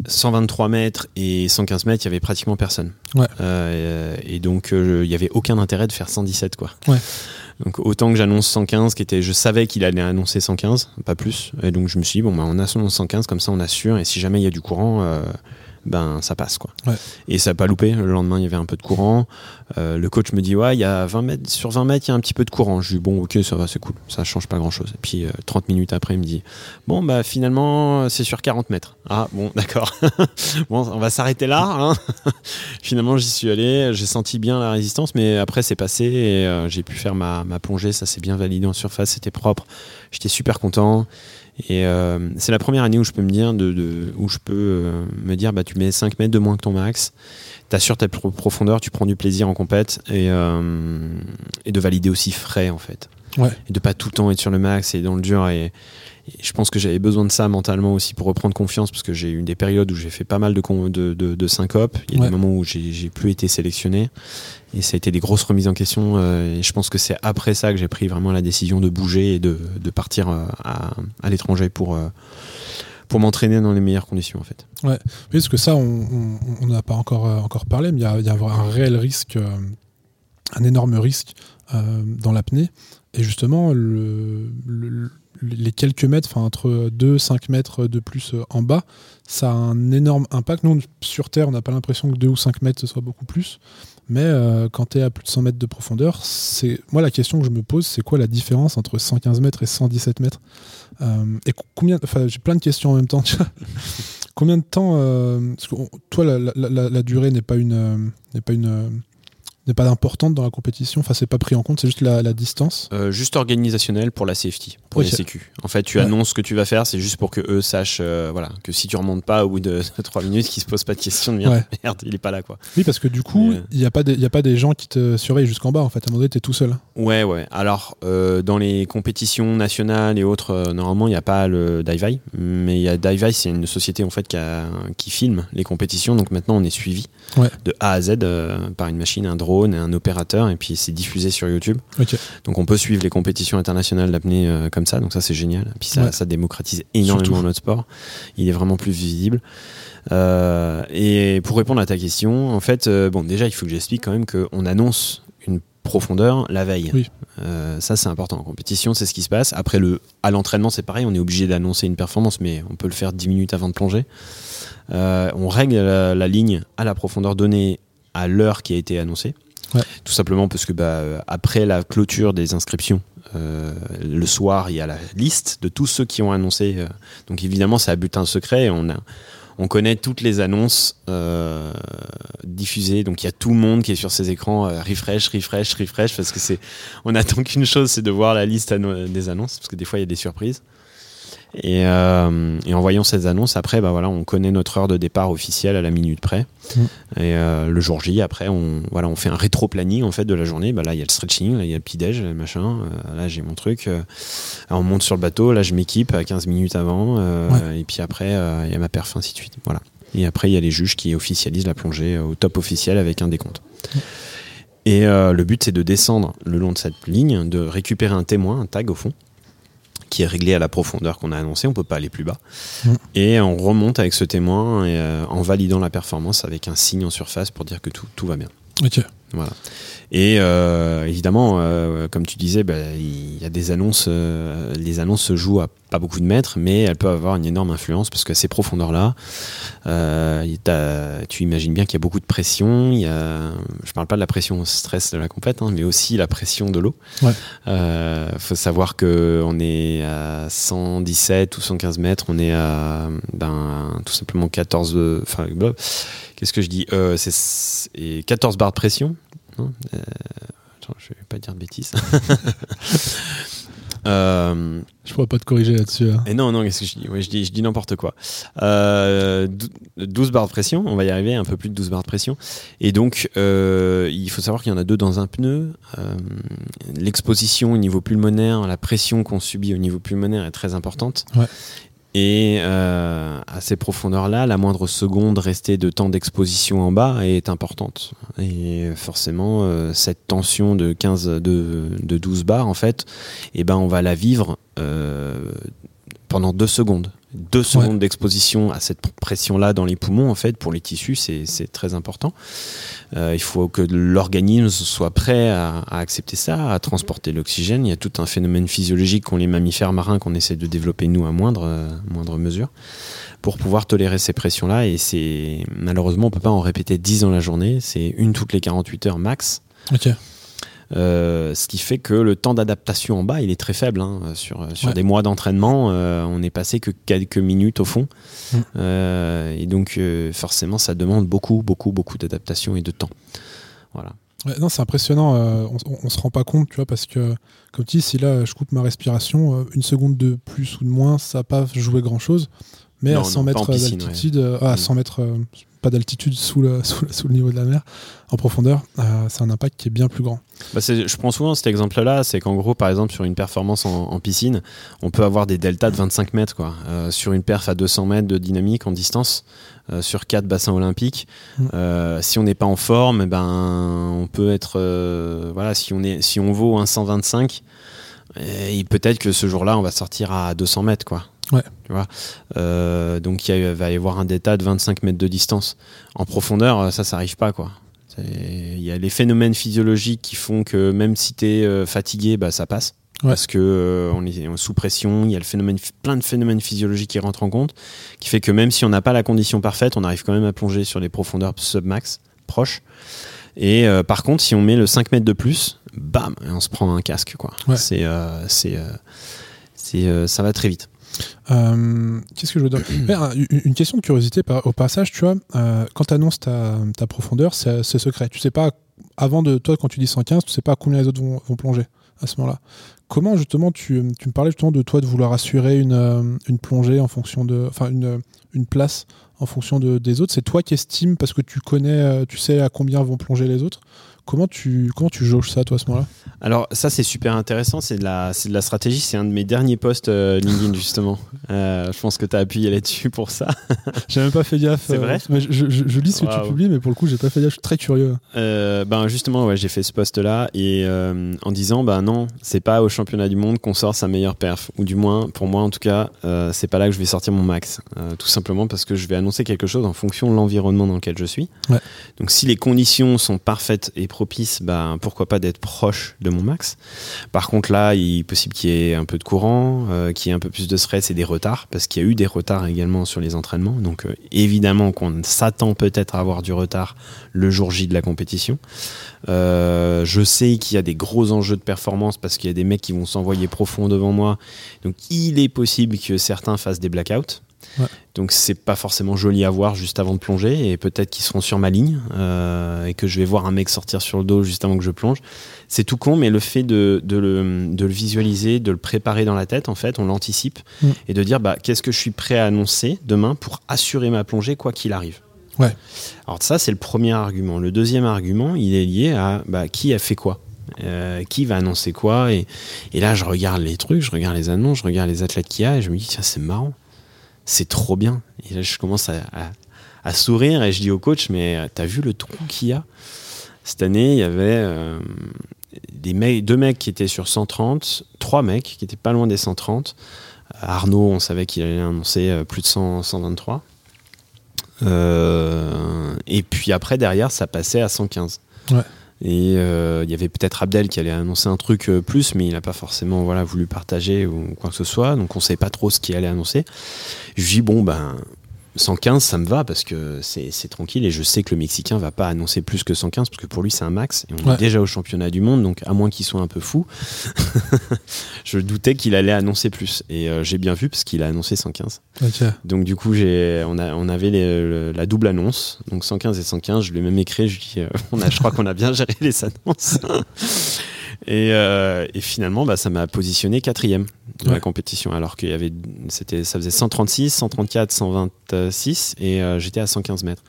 123 mètres et 115 mètres, il y avait pratiquement personne. Ouais. Euh, et donc, il n'y avait aucun intérêt de faire 117, quoi. Ouais. Donc autant que j'annonce 115, qui était, je savais qu'il allait annoncer 115, pas plus. Et donc je me suis dit bon bah on annonce 115 comme ça on assure et si jamais il y a du courant, euh, ben ça passe quoi. Et ça n'a pas loupé. Le lendemain il y avait un peu de courant. Euh, le coach me dit ouais il y a 20 mètres sur 20 mètres il y a un petit peu de courant. Je dis bon ok ça va c'est cool, ça change pas grand chose. Et puis 30 euh, minutes après il me dit bon bah finalement c'est sur 40 mètres. Ah bon d'accord. bon on va s'arrêter là. Hein. finalement j'y suis allé, j'ai senti bien la résistance mais après c'est passé et euh, j'ai pu faire ma, ma plongée. Ça s'est bien validé en surface, c'était propre. J'étais super content. Et euh, c'est la première année où je peux me dire, de, où je peux euh, me dire, bah, tu mets 5 mètres de moins que ton max, tu assures ta profondeur, tu prends du plaisir en compète et, euh, et de valider aussi frais en fait. Ouais. Et de pas tout le temps être sur le max et dans le dur. Et, je pense que j'avais besoin de ça mentalement aussi pour reprendre confiance parce que j'ai eu des périodes où j'ai fait pas mal de, de, de, de syncopes. Il y a des moments où j'ai plus été sélectionné et ça a été des grosses remises en question. Euh, et je pense que c'est après ça que j'ai pris vraiment la décision de bouger et de, de partir euh, à, à l'étranger pour, euh, pour m'entraîner dans les meilleures conditions en fait. Ouais, oui, parce que ça, on n'a pas encore, encore parlé, mais il y a, y a un réel risque, un énorme risque dans l'apnée. et justement, le, les quelques mètres, enfin entre 2-5 mètres de plus en bas, ça a un énorme impact. Nous, sur Terre, on n'a pas l'impression que 2 ou 5 mètres, ce soit beaucoup plus. Mais euh, quand tu es à plus de 100 mètres de profondeur, c'est moi la question que je me pose, c'est quoi la différence entre 115 mètres et 117 mètres? Euh, Et combien, enfin, j'ai plein de questions en même temps. combien de temps euh, Toi, la, durée n'est pas une n'est pas importante dans la compétition Enfin, c'est pas pris en compte, c'est juste la, distance euh, Juste organisationnel pour la safety, pour les sécu. En fait, tu annonces ce que tu vas faire, c'est juste pour que eux sachent euh, voilà, que si tu remontes pas au bout de 3 minutes, qu'ils se posent pas de questions de merde, il est pas là. quoi. Oui, parce que du coup, euh, il n'y a, pas des, a pas des gens qui te surveillent jusqu'en bas. En fait, à un moment donné, tu es tout seul. Ouais, ouais. Alors, dans les compétitions nationales et autres, normalement, il n'y a pas le Divai. Mais il y a Divai, c'est une société en fait qui, qui filme les compétitions. Donc maintenant, on est suivi de A à Z par une machine, un drone un opérateur, et puis c'est diffusé sur YouTube. Donc on peut suivre les compétitions internationales d'apnée euh, comme ça, donc ça c'est génial. Et puis ça, ça démocratise énormément notre sport. Il est vraiment plus visible. Euh, et pour répondre à ta question, en fait, euh, bon, déjà il faut que j'explique quand même qu'on annonce une profondeur la veille. ça c'est important en compétition, c'est ce qui se passe. Après le, à l'entraînement c'est pareil, on est obligé d'annoncer une performance, mais on peut le faire 10 minutes avant de plonger. on règle la, la, ligne à la profondeur donnée à l'heure qui a été annoncée. Tout simplement parce que bah, euh, après la clôture des inscriptions, euh, le soir, il y a la liste de tous ceux qui ont annoncé. Euh, donc évidemment, c'est à butin secret. On, a, on connaît toutes les annonces diffusées. Donc il y a tout le monde qui est sur ces écrans, refresh, refresh, refresh, parce que c'est, on attend qu'une chose, c'est de voir la liste des annonces, parce que des fois il y a des surprises. Euh, et, en voyant ces annonces, après, bah voilà, on connaît notre heure de départ officielle à la minute près. Mm. Et euh, le jour J, après, on, voilà, on fait un rétro-planning en fait, de la journée. Bah là, il y a le stretching, là, il y a le petit-déj, machin. Euh, là, j'ai mon truc. on monte sur le bateau, là, je m'équipe à 15 minutes avant. Et puis après, il y a ma perf, ainsi de suite. Voilà. Et après, il y a les juges qui officialisent la plongée au top officiel avec un décompte. Mm. Et le but, c'est de descendre le long de cette ligne, de récupérer un témoin, un tag au fond, qui est réglé à la profondeur qu'on a annoncé, on peut pas aller plus bas. Mm. Et on remonte avec ce témoin et, euh, en validant la performance avec un signe en surface pour dire que tout, tout va bien. Voilà. Et euh, évidemment, euh, comme tu disais, bah, il y a des annonces. Les annonces se jouent à pas beaucoup de mètres, mais elles peuvent avoir une énorme influence parce qu'à ces profondeurs-là, tu imagines bien qu'il y a beaucoup de pression. Il y a, je parle pas de la pression au stress de la compète, hein, mais aussi la pression de l'eau. Il ouais. faut savoir que on est à 117 ou 115 mètres, on est à ben, tout simplement 14. Enfin, qu'est-ce que je dis C'est 14 barres de pression Hein, euh, je vais pas dire de bêtises. Euh, je pourrais pas te corriger là-dessus. Hein. Et non, non, qu'est-ce que je dis? Je dis, je dis n'importe quoi. 12 euh, barres de pression, on va y arriver, un peu plus de 12 barres de pression. Et donc, il faut savoir qu'il y en a deux dans un pneu. L'exposition au niveau pulmonaire, la pression qu'on subit au niveau pulmonaire est très importante. Ouais. Et euh, à ces profondeurs-là, la moindre seconde restée de temps d'exposition en bas est importante. Et forcément, euh, cette tension de 15, de, de 12 bars, en fait, eh ben, on va la vivre euh, pendant deux secondes deux secondes d'exposition à cette pression-là dans les poumons, en fait, pour les tissus, c'est très important. Euh, il faut que l'organisme soit prêt à, accepter ça, à transporter l'oxygène. Il y a tout un phénomène physiologique qu'ont les mammifères marins qu'on essaie de développer nous à moindre, euh, moindre mesure pour pouvoir tolérer ces pressions-là. Et c'est malheureusement, on peut pas en répéter 10 dans la journée. C'est une toutes les 48 heures max. Ok. Euh, ce qui fait que le temps d'adaptation en bas, il est très faible. Hein. Sur, sur des mois d'entraînement, euh, on n'est passé que quelques minutes au fond. Mm. Euh, et donc, forcément, ça demande beaucoup, beaucoup, beaucoup d'adaptation et de temps. Voilà. non, c'est impressionnant. on, on, se rend pas compte, tu vois, parce que, comme tu dis, si là je coupe ma respiration, une seconde de plus ou de moins, ça n'a pas joué grand chose. Mais à 100 mètres d'altitude, à 100 mètres, pas d'altitude sous le, sous, le, niveau de la mer, en profondeur, euh, c'est un impact qui est bien plus grand. Bah je prends souvent cet exemple-là, c'est qu'en gros, par exemple, sur une performance en, piscine, on peut avoir des deltas de 25 mètres. Quoi. Euh, sur une perf à 200 mètres de dynamique en distance, euh, sur 4 bassins olympiques, mm. si on n'est pas en forme, eh ben, on peut être. voilà, si on, est, si on vaut un 125, et peut-être que ce jour-là, on va sortir à 200 mètres. Quoi. Ouais. Tu vois euh, donc il va y avoir un delta de 25 mètres de distance. En profondeur, ça, ça n'arrive pas. quoi. Il y a les phénomènes physiologiques qui font que même si tu es euh, fatigué, bah, ça passe. Parce que on est sous pression, il y a le phénomène, plein de phénomènes physiologiques qui rentrent en compte, qui fait que même si on n'a pas la condition parfaite, on arrive quand même à plonger sur les profondeurs submax proches. Et par contre, si on met le 5 mètres de plus, bam, on se prend un casque. Quoi. C'est, c'est, c'est, ça va très vite. Euh, qu'est-ce que je veux dire Une question de curiosité au passage, tu vois, euh, quand tu annonces ta, profondeur, c'est secret. Tu sais pas, avant de toi, quand tu dis 115, tu sais pas combien les autres vont, plonger à ce moment-là. Comment justement, tu, me parlais justement de toi de vouloir assurer une, euh, une plongée en fonction de. Enfin, une, une place en fonction de, des autres. C'est toi qui estimes parce que tu connais, tu sais à combien vont plonger les autres Comment tu, comment tu jauges ça, toi, à ce moment-là? Alors, ça, c'est super intéressant. C'est de, la, de la stratégie. C'est un de mes derniers posts euh, LinkedIn, justement. Euh, je pense que tu as appuyé là-dessus pour ça. j'ai même pas fait gaffe. C'est vrai? euh, je, lis ce que tu publies, mais pour le coup, j'ai pas fait gaffe. Je suis très curieux. ben, justement, ouais, j'ai fait ce post-là et en disant, ben non, c'est pas au championnat du monde qu'on sort sa meilleure perf. Ou du moins, pour moi, en tout cas, c'est pas là que je vais sortir mon max. tout simplement parce que je vais annoncer quelque chose en fonction de l'environnement dans lequel je suis. Donc, si les conditions sont parfaites et propice, ben, pourquoi pas d'être proche de mon max. Par contre, là, il est possible qu'il y ait un peu de courant, euh, qu'il y ait un peu plus de stress et des retards, parce qu'il y a eu des retards également sur les entraînements. Donc, euh, évidemment qu'on s'attend peut-être à avoir du retard le jour J de la compétition. Euh, je sais qu'il y a des gros enjeux de performance parce qu'il y a des mecs qui vont s'envoyer profond devant moi. Donc, il est possible que certains fassent des blackouts. Donc c'est pas forcément joli à voir juste avant de plonger et peut-être qu'ils seront sur ma ligne euh, et que je vais voir un mec sortir sur le dos juste avant que je plonge. C'est tout con, mais le fait de, le, visualiser, de le préparer dans la tête, en fait, on l'anticipe mm. et de dire bah, qu'est-ce que je suis prêt à annoncer demain pour assurer ma plongée quoi qu'il arrive. Ouais. Alors ça c'est le premier argument. Le deuxième argument, il est lié à bah, qui a fait quoi? Euh, qui va annoncer quoi? Et, et là je regarde les trucs, je regarde les annonces, je regarde les athlètes qu'il y a et je me dis tiens c'est marrant c'est trop bien. Et là, je commence à, sourire et je dis au coach, mais euh, t'as vu le trou qu'il y a? Cette année, il y avait euh, deux mecs qui étaient sur 130, trois mecs qui étaient pas loin des 130. Arnaud, on savait qu'il allait annoncer euh, plus de 123. et puis après, derrière, ça passait à 115. Ouais. Et euh, il y avait peut-être Abdel qui allait annoncer un truc euh, plus, mais il n'a pas forcément voilà, voulu partager ou quoi que ce soit. Donc on ne savait pas trop ce qu'il allait annoncer. Je dis, bon, ben, 115, ça me va parce que c'est tranquille et je sais que le Mexicain va pas annoncer plus que 115 parce que pour lui c'est un max et on est déjà au championnat du monde donc à moins qu'il soit un peu fou, je doutais qu'il allait annoncer plus et euh, j'ai bien vu parce qu'il a annoncé 115. Donc du coup j'ai on, a, on avait la double annonce donc 115 et 115 je lui ai même écrit je lui euh, on a je crois qu'on a bien géré les annonces. Euh, et, finalement, bah, ça m'a positionné quatrième de la compétition, alors qu'il y avait, c'était, ça faisait 136, 134, 126, et euh, j'étais à 115 mètres.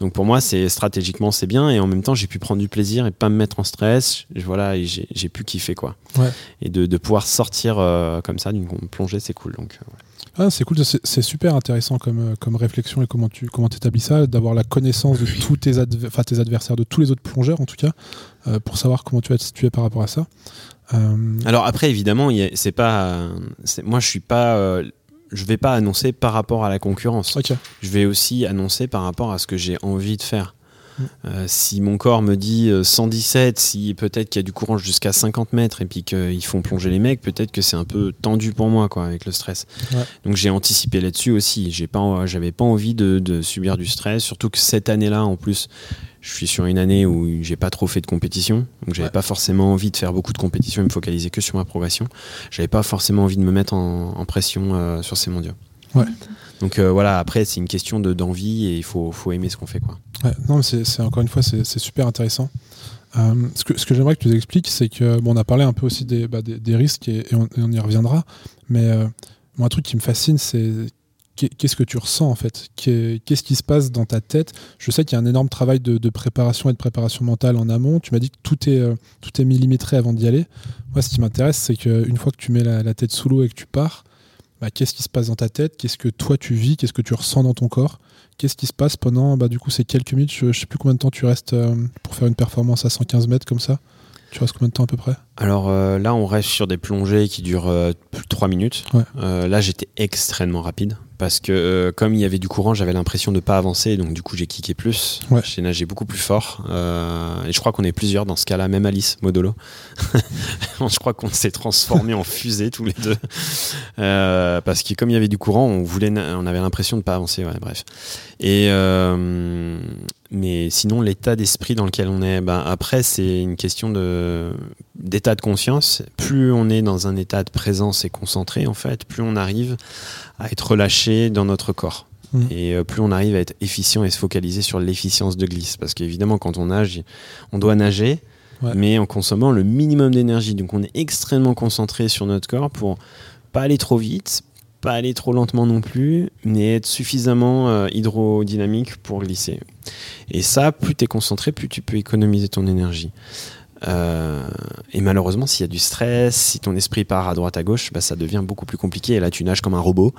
Donc pour moi, c'est stratégiquement c'est bien, et en même temps, j'ai pu prendre du plaisir et pas me mettre en stress. Voilà, j'ai, pu kiffer quoi. Et de, pouvoir sortir euh, comme ça d'une plongée, c'est cool. Donc. Ah, c'est cool, c'est super intéressant comme, euh, comme réflexion et comment tu comment établis ça, d'avoir la connaissance de tous tes, tes adversaires, de tous les autres plongeurs en tout cas, euh, pour savoir comment tu vas te situer par rapport à ça. Euh, Alors après, évidemment, c'est pas, moi je suis pas, je vais pas annoncer par rapport à la concurrence. Je vais aussi annoncer par rapport à ce que j'ai envie de faire. Euh, si mon corps me dit 117, euh, si peut-être qu'il y a du courant jusqu'à 50 mètres et puis qu'ils font plonger les mecs, peut-être que c'est un peu tendu pour moi quoi, avec le stress. Donc j'ai anticipé là-dessus aussi. J'ai pas, j'avais pas envie de, subir du stress, surtout que cette année-là en plus. Je suis sur une année où j'ai pas trop fait de compétition, donc j'avais pas forcément envie de faire beaucoup de compétition et me focaliser que sur ma progression. J'avais pas forcément envie de me mettre en, pression euh, sur ces mondiaux. Ouais. Donc voilà, après c'est une question de d'envie et il faut, faut aimer ce qu'on fait quoi non, c'est encore une fois, c'est super intéressant. Euh, ce que, j'aimerais que tu nous expliques, c'est que bon, on a parlé un peu aussi des, bah, risques et, on, y reviendra. Mais euh, un truc qui me fascine, c'est qu'est-ce que tu ressens en fait? Qu'est-ce qui se passe dans ta tête? Je sais qu'il y a un énorme travail de, préparation et de préparation mentale en amont. Tu m'as dit que tout est, euh, tout est millimétré avant d'y aller. Moi, ce qui m'intéresse, c'est qu'une fois que tu mets la, tête sous l'eau et que tu pars, bah, qu'est-ce qui se passe dans ta tête? Qu'est-ce que toi tu vis? Qu'est-ce que tu ressens dans ton corps? Qu'est-ce qui se passe pendant bah, du coup, ces quelques minutes? Je, ne sais plus combien de temps tu restes euh, pour faire une performance à 115 mètres comme ça Tu restes combien de temps à peu près? Alors là, on reste sur des plongées qui durent plus de 3 minutes. là, j'étais extrêmement rapide parce que euh, comme il y avait du courant, j'avais l'impression de ne pas avancer, donc du coup j'ai kické plus. J'ai nagé beaucoup plus fort. Euh, et je crois qu'on est plusieurs dans ce cas-là, même Alice Modolo. je crois qu'on s'est transformé en fusée tous les deux. Euh, parce que comme il y avait du courant, on, voulait, on avait l'impression de ne pas avancer. Ouais, bref. Et mais sinon, l'état d'esprit dans lequel on est, ben, après, c'est une question de, d'état de conscience. Plus on est dans un état de présence et concentré, en fait, plus on arrive à être relâché dans notre corps. Mm. Et euh, plus on arrive à être efficient et se focaliser sur l'efficience de glisse. Parce qu'évidemment, quand on nage, on doit nager, mais en consommant le minimum d'énergie. Donc on est extrêmement concentré sur notre corps pour pas aller trop vite, pas aller trop lentement non plus, mais être suffisamment euh, hydrodynamique pour glisser. Et ça, plus tu es concentré, plus tu peux économiser ton énergie. Euh, et malheureusement, s'il y a du stress, si ton esprit part à droite à gauche, bah, ça devient beaucoup plus compliqué. Et là, tu nages comme un robot.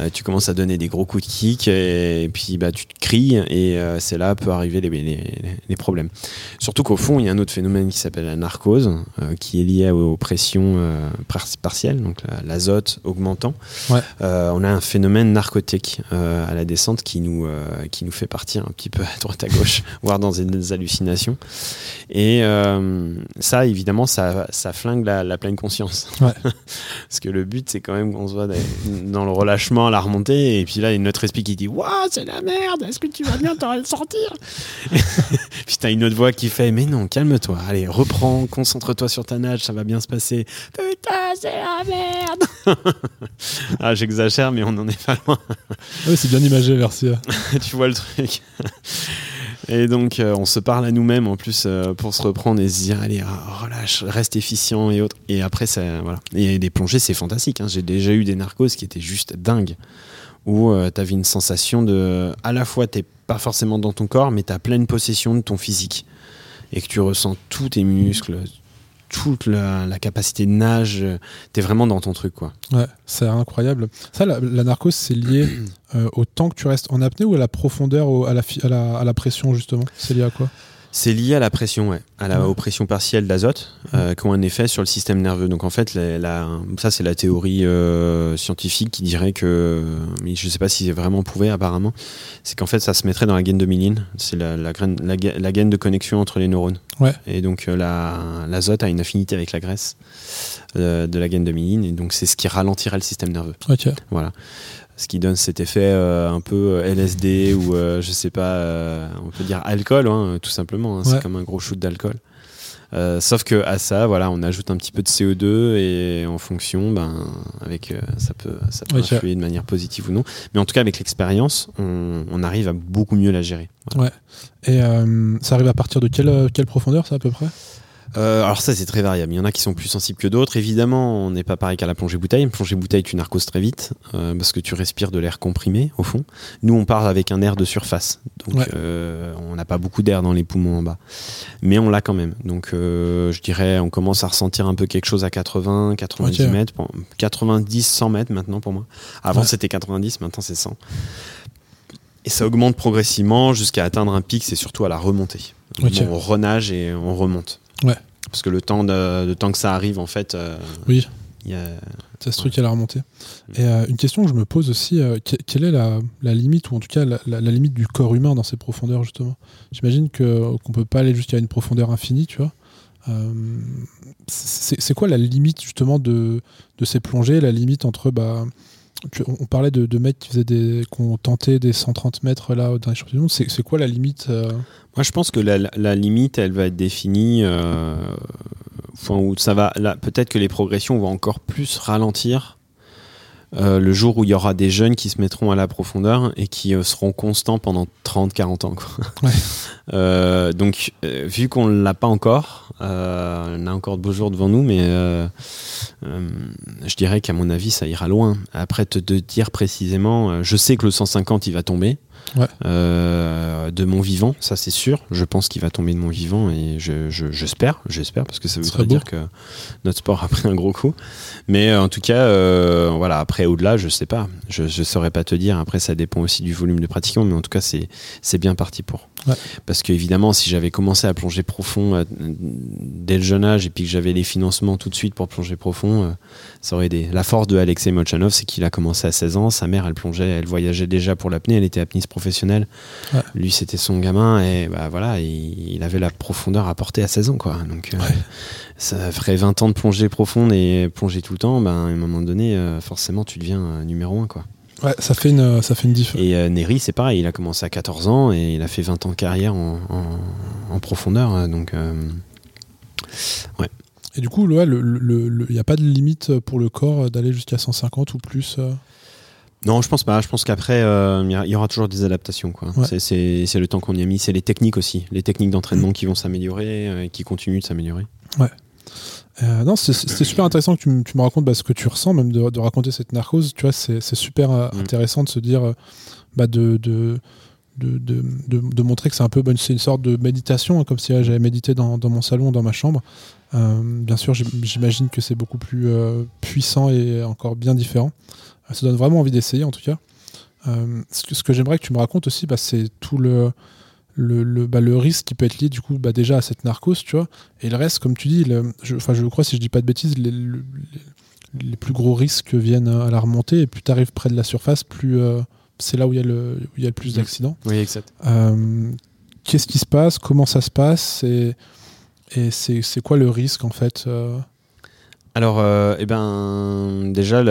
Euh, tu commences à donner des gros coups de kick et, puis bah, tu te cries. Et euh, c'est là peut arriver les, les, problèmes. Surtout qu'au fond, il y a un autre phénomène qui s'appelle la narcose, qui est lié aux pressions partielles, donc l'azote augmentant. on a un phénomène narcotique à la descente qui nous, qui nous fait partir un petit peu à droite à gauche, voire dans des hallucinations. Et ça, évidemment, ça, ça flingue la, pleine conscience. Parce que le but, c'est quand même qu'on soit dans le relâchement, la remontée, et puis là, il y a notre esprit qui dit Waouh, c'est la merde, est-ce que tu vas bien t'en sortir Puis t'as une autre voix qui fait Mais non, calme-toi, allez, reprends, concentre-toi sur ta nage, ça va bien se passer. Putain, c'est la merde Ah, j'exagère, mais on en est pas loin. oui, c'est bien imagé, merci. tu vois le truc. Et donc, euh, on se parle à nous-mêmes en plus euh, pour se reprendre et se dire allez, relâche, reste efficient et autres. Et après, ça, voilà. Et des plongées, c'est fantastique. Hein. J'ai déjà eu des narcos qui étaient juste dingues. Où euh, tu une sensation de. À la fois, t'es pas forcément dans ton corps, mais tu as pleine possession de ton physique. Et que tu ressens tous tes muscles, toute la, capacité de nage. T'es vraiment dans ton truc, quoi. Ouais, c'est incroyable. Ça, la, la narcose, c'est lié euh, au temps que tu restes en apnée ou à la profondeur, à, la, à, la, à la pression, justement? C'est lié à quoi? C'est lié à la pression, ouais, à la, aux pressions partielles d'azote euh, qui ont un effet sur le système nerveux. Donc en fait, la, ça c'est la théorie euh, scientifique qui dirait que, mais je ne sais pas si c'est vraiment prouvé apparemment, c'est qu'en fait ça se mettrait dans la gaine de myéline. C'est la, gaine de connexion entre les neurones. Ouais. Et donc euh, l'azote a une affinité avec la graisse de la gaine de myéline, et donc c'est ce qui ralentirait le système nerveux. Voilà ce qui donne cet effet euh, un peu euh, LSD ou euh, je sais pas, on peut dire alcool, hein, tout simplement. Hein, c'est comme un gros shoot d'alcool. sauf que à ça, voilà, on ajoute un petit peu de CO2 et en fonction, ben, avec ça peut, ça peut influer de manière positive ou non. Mais en tout cas, avec l'expérience, on, arrive à beaucoup mieux la gérer. Ouais. Et ça arrive à partir de quelle, quelle profondeur, ça à peu près? Euh, alors ça c'est très variable. Il y en a qui sont plus sensibles que d'autres. Évidemment, on n'est pas pareil qu'à la plongée bouteille. Une plongée bouteille, tu narcoses très vite euh, parce que tu respires de l'air comprimé au fond. Nous, on part avec un air de surface, donc euh, on n'a pas beaucoup d'air dans les poumons en bas, mais on l'a quand même. Donc je dirais, on commence à ressentir un peu quelque chose à 80, 90 mètres, 90, 100 mètres maintenant pour moi. Avant c'était 90, maintenant c'est 100. Et ça augmente progressivement jusqu'à atteindre un pic, c'est surtout à la remontée. on renage et on remonte. Ouais. Parce que le temps, de, temps que ça arrive, en fait. Euh, oui. Y a... C'est ce truc à la remontée. Et euh, une question que je me pose aussi, euh, quelle est la, limite, ou en tout cas la, limite du corps humain dans ces profondeurs, justement? J'imagine qu'on ne peut pas aller jusqu'à une profondeur infinie, tu vois. c'est quoi la limite, justement, de, de ces plongées, la limite entre. Bah, on parlait de, de mecs qui faisaient des, qui ont tenté des 130 mètres là dans les championnats. C'est quoi la limite moi, je pense que la, limite, elle va être définie. Euh, où ça va. Peut-être que les progressions vont encore plus ralentir euh, le jour où il y aura des jeunes qui se mettront à la profondeur et qui euh, seront constants pendant 30-40 ans. Ouais. donc, vu qu'on ne l'a pas encore, on a encore de beaux jours devant nous, mais je dirais qu'à mon avis, ça ira loin. Après, te, te dire précisément, je sais que le 150, il va tomber. Euh, de mon vivant, ça c'est sûr. Je pense qu'il va tomber de mon vivant et j'espère, je, j'espère, parce que ça veut pas dire que notre sport a pris un gros coup. Mais euh, en tout cas, euh, voilà, après au-delà, je sais pas. Je ne saurais pas te dire. Après, ça dépend aussi du volume de pratiquants, mais en tout cas, c'est bien parti pour. Parce que évidemment, si j'avais commencé à plonger profond dès le jeune âge et puis que j'avais les financements tout de suite pour plonger profond, ça aurait aidé. La force de Alexei Molchanov, c'est qu'il a commencé à 16 ans. Sa mère, elle plongeait, elle voyageait déjà pour l'apnée, elle était apniste professionnel. Lui, c'était son gamin et bah voilà, il, avait la profondeur à porter à 16 ans, quoi. Donc, euh, ça ferait 20 ans de plongée profonde et plonger tout le temps. Ben, à un moment donné, euh, forcément, tu deviens euh, numéro 1, quoi. Ouais, ça fait une, ça fait une différence. Et Neri, c'est pareil, il a commencé à 14 ans et il a fait 20 ans de carrière en, en, profondeur. Donc, ouais. Et du coup, il n'y a pas de limite pour le corps d'aller jusqu'à 150 ou plus non, je pense pas. Je pense qu'après, euh, il y aura toujours des adaptations. C'est le temps qu'on y a mis. C'est les techniques aussi. Les techniques d'entraînement qui vont s'améliorer euh, et qui continuent de s'améliorer. Ouais. Euh, non, c'était super intéressant que tu, me racontes bah, ce que tu ressens, même de, raconter cette narcose. Tu vois, c'est super mm. intéressant de se dire, bah, de, de, de, montrer que c'est un peu c'est une sorte de méditation, hein, comme si j'avais médité dans, dans, mon salon, dans ma chambre. bien sûr, j'imagine que c'est beaucoup plus puissant et encore bien différent. Ça donne vraiment envie d'essayer en tout cas. Euh, ce que, j'aimerais que tu me racontes aussi, bah, c'est tout le, le, bah, le, risque qui peut être lié du coup bah, déjà à cette narcose, tu vois. Et le reste, comme tu dis, je, je crois, si je dis pas de bêtises, les, les, plus gros risques viennent à la remontée et plus tu arrives près de la surface, plus euh, c'est là où il y, a le, il y a le plus mmh. d'accidents. Oui, exact. Euh, qu'est-ce qui se passe? Comment ça se passe? Et, et c'est quoi le risque en fait alors, euh, eh ben, déjà,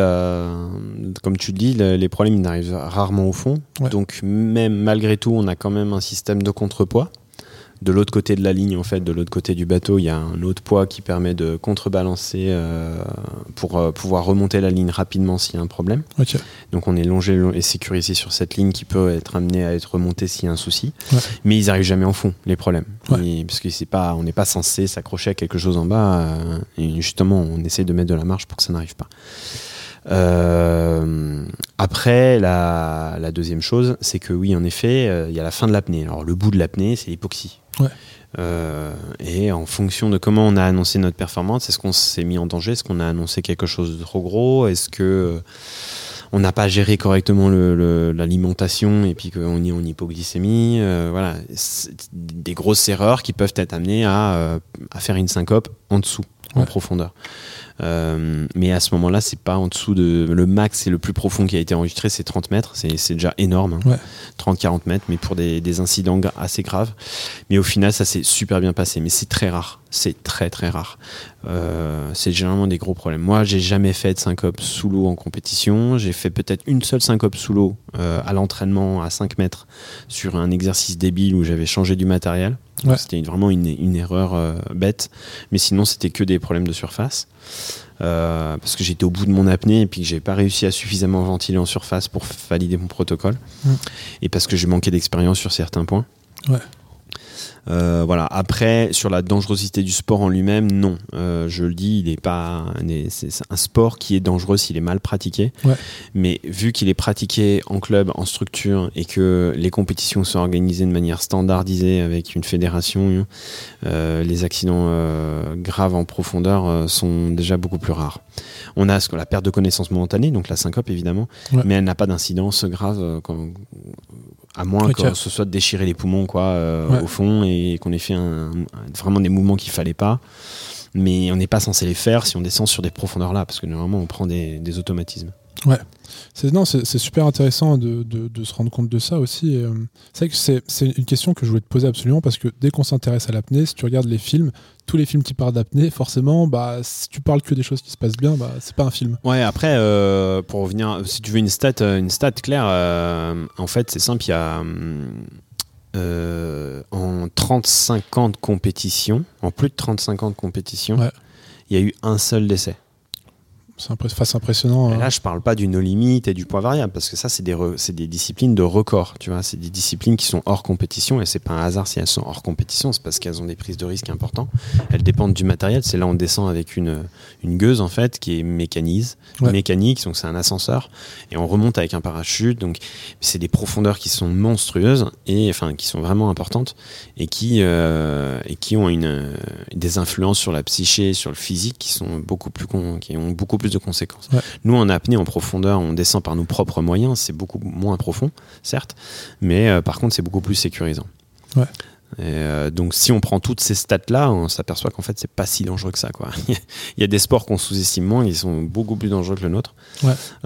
comme tu dis, les problèmes n'arrivent rarement au fond. Donc, même malgré tout, on a quand même un système de contrepoids de l'autre côté de la ligne, en fait, de l'autre côté du bateau, il y a un autre poids qui permet de contrebalancer euh, pour euh, pouvoir remonter la ligne rapidement s'il y a un problème. Donc on est longé et sécurisé sur cette ligne qui peut être amenée à être remontée s'il y a un souci. Mais ils n'arrivent jamais en fond, les problèmes. parce que c'est pas, on n'est pas censé s'accrocher à quelque chose en bas. Euh, et justement, on essaie de mettre de la marge pour que ça n'arrive pas. Après, la, la, deuxième chose, c'est que oui, en effet, il y a la fin de l'apnée. Alors, le bout de l'apnée, c'est l'hypoxie. Euh, et en fonction de comment on a annoncé notre performance, est-ce qu'on s'est mis en danger Est-ce qu'on a annoncé quelque chose de trop gros Est-ce que euh, on n'a pas géré correctement l'alimentation et puis qu'on est en hypoglycémie euh, Voilà, des grosses erreurs qui peuvent être amenées à, à faire une syncope en dessous, en profondeur. Euh, mais à ce moment-là, c'est pas en dessous de. Le max et le plus profond qui a été enregistré, c'est 30 mètres. C'est déjà énorme. 30-40 hein. mètres, mais pour des, des, incidents assez graves. Mais au final, ça s'est super bien passé. Mais c'est très rare. C'est très très rare. Euh, c'est généralement des gros problèmes. Moi, j'ai jamais fait de syncope sous l'eau en compétition. J'ai fait peut-être une seule syncope sous l'eau euh, à l'entraînement à 5 mètres sur un exercice débile où j'avais changé du matériel. C'était vraiment une, une erreur bête. Mais sinon, c'était que des problèmes de surface. Euh, parce que j'étais au bout de mon apnée et puis que j'ai pas réussi à suffisamment ventiler en surface pour valider mon protocole mm. et parce que j'ai manqué d'expérience sur certains points. Ouais. Euh, voilà. Après, sur la dangerosité du sport en lui-même, non. Euh, je le dis, il est pas. C'est un sport qui est dangereux s'il est mal pratiqué. Mais vu qu'il est pratiqué en club, en structure, et que les compétitions sont organisées de manière standardisée avec une fédération, euh, les accidents graves en profondeur sont déjà beaucoup plus rares. On a la perte de connaissance momentanée, donc la syncope évidemment, mais elle n'a pas d'incidence grave à moins que ce soit de déchirer les poumons quoi euh, au fond et qu'on ait fait vraiment des mouvements qu'il fallait pas. Mais on n'est pas censé les faire si on descend sur des profondeurs là parce que normalement on prend des, automatismes ouais c'est non c'est super intéressant de, se rendre compte de ça aussi euh, c'est que c'est une question que je voulais te poser absolument parce que dès qu'on s'intéresse à l'apnée si tu regardes les films tous les films qui parlent d'apnée, forcément, bah, si tu parles que des choses qui se passent bien, bah, c'est pas un film. Ouais, après, euh, pour revenir, si tu veux une stat, euh, une stat claire, euh, en fait, c'est simple, il y a en 35 ans de compétition, en plus de 35 ans de compétition, il y a eu un seul décès. C'est impressionnant. Et là, je parle pas du no limit et du poids variable parce que ça, c'est des, des disciplines de record. Tu vois, c'est des disciplines qui sont hors compétition et c'est pas un hasard si elles sont hors compétition. C'est parce qu'elles ont des prises de risque importantes. Elles dépendent du matériel. C'est là on descend avec une, une gueuse en fait qui est mécanise, mécanique, donc c'est un ascenseur et on remonte avec un parachute. Donc c'est des profondeurs qui sont monstrueuses et enfin qui sont vraiment importantes et qui euh, et qui ont une des influences sur la psyché, sur le physique qui sont beaucoup plus qui ont beaucoup plus de conséquences. Nous, en apnée, en profondeur, on descend par nos propres moyens. C'est beaucoup moins profond, certes, mais euh, par contre, c'est beaucoup plus sécurisant. Euh, donc si on prend toutes ces stats là, on s'aperçoit qu'en fait c'est pas si dangereux que ça. Quoi. il y a des sports qu'on sous-estime moins, ils sont beaucoup plus dangereux que le nôtre.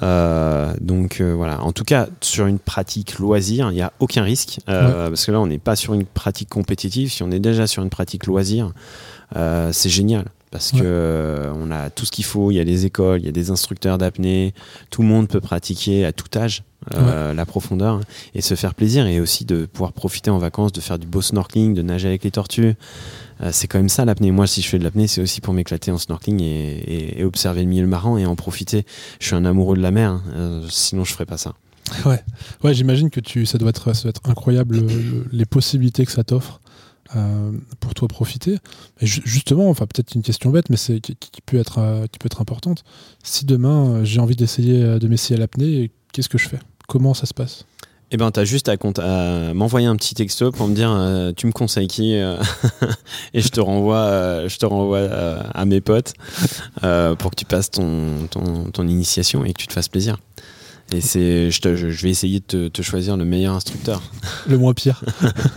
Euh, donc voilà. En tout cas, sur une pratique loisir, il n'y a aucun risque parce que là on n'est pas sur une pratique compétitive. Si on est déjà sur une pratique loisir, c'est génial parce que euh, on a tout ce qu'il faut. Il y a des écoles, il y a des instructeurs d'apnée. Tout le monde peut pratiquer à tout âge euh, la profondeur et se faire plaisir et aussi de pouvoir profiter en vacances, de faire du beau snorkeling, de nager avec les tortues. Euh, c'est quand même ça l'apnée. Moi, si je fais de l'apnée, c'est aussi pour m'éclater en snorkeling et, observer le milieu marin et en profiter. Je suis un amoureux de la mer, hein. sinon je ferais pas ça. Ouais, ouais j'imagine que tu, ça, doit être, ça doit être incroyable les possibilités que ça t'offre. Euh, pour toi profiter. Et justement, enfin peut-être une question bête, mais c'est qui, peut être euh, qui peut être importante. Si demain euh, j'ai envie d'essayer de m'essayer à l'apnée, qu'est-ce que je fais? Comment ça se passe? Eh ben, t'as juste à, à m'envoyer un petit texto pour me dire tu me conseilles qui et je te renvoie, je te renvoie à mes potes pour que tu passes ton, ton, ton, initiation et que tu te fasses plaisir. Et c'est, je, je, vais essayer de te, te, choisir le meilleur instructeur. Le moins pire.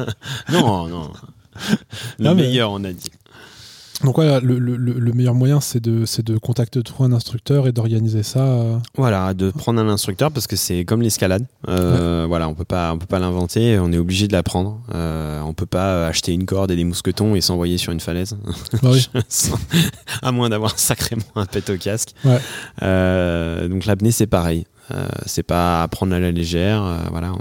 non, non. Le meilleur, on a dit. Donc voilà, le, le, le, meilleur moyen, c'est de, de contacter toi un instructeur et d'organiser ça. Euh. Voilà, de prendre un instructeur parce que c'est comme l'escalade. Euh, Voilà, on peut pas, on peut pas l'inventer, on est obligé de l'apprendre. Euh, on peut pas acheter une corde et des mousquetons et s'envoyer sur une falaise. Bah oui. à moins d'avoir sacrément un pet au casque. Ouais. Euh, donc l'apnée, c'est pareil. Euh, c'est pas à prendre à la légère. voilà, on,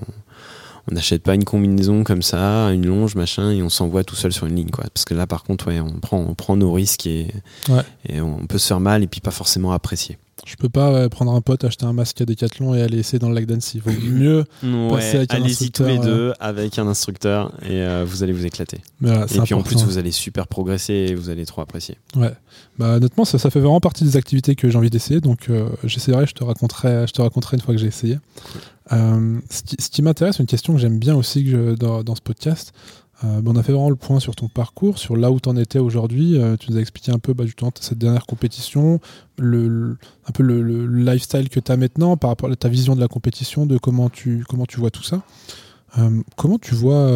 on n'achète pas une combinaison comme ça, une longe, machin, et on s'envoie tout seul sur une ligne, quoi. Parce que là, par contre, ouais, on prend, on prend nos risques et, et on peut se faire mal et puis pas forcément apprécier. Je peux pas prendre un pote, acheter un masque à Decathlon et aller essayer dans le lac d'Annecy. Il vaut mieux passer avec un Allez-y tous les deux euh, avec un instructeur et euh, vous allez vous éclater. et puis en plus, vous allez super progresser et vous allez trop apprécier. Ouais. Bah, honnêtement, ça, ça fait vraiment partie des activités que j'ai envie d'essayer. Donc euh, j'essaierai, je te raconterai, je te raconterai une fois que j'ai essayé. Euh, ce qui, qui m'intéresse, une question que j'aime bien aussi que dans, dans, ce podcast, euh, on a fait vraiment le point sur ton parcours, sur là où tu en étais aujourd'hui. Euh, tu nous as expliqué un peu bah, justement cette dernière compétition, le, un peu le, lifestyle que tu as maintenant par rapport à ta vision de la compétition, de comment tu, comment tu vois tout ça. Euh, comment tu vois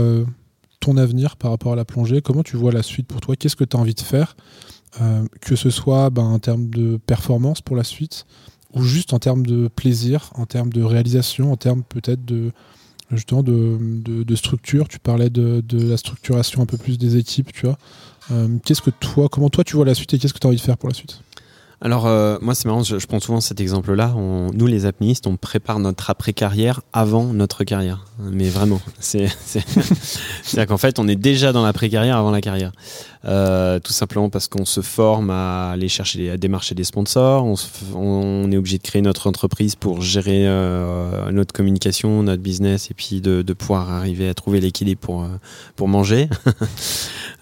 ton avenir par rapport à la plongée? Comment tu vois la suite pour toi? Qu'est-ce que tu as envie de faire? Que ce soit ben, en termes de performance pour la suite ou juste en termes de plaisir, en termes de réalisation, en termes peut-être de, justement de, de, structure. Tu parlais de, de, la structuration un peu plus des équipes, tu vois. Euh, qu'est-ce que toi, comment toi tu vois la suite et qu'est-ce que tu as envie de faire pour la suite? Alors euh, moi c'est marrant, je, prends souvent cet exemple-là. nous les apnéistes, on prépare notre après-carrière avant notre carrière. Mais vraiment, c'est c'est qu'en fait on est déjà dans l'après-carrière avant la carrière. Euh, tout simplement parce qu'on se forme à aller chercher, à démarcher des sponsors. On, est obligé de créer notre entreprise pour gérer euh, notre communication, notre business, et puis de, de pouvoir arriver à trouver l'équilibre pour euh, pour manger.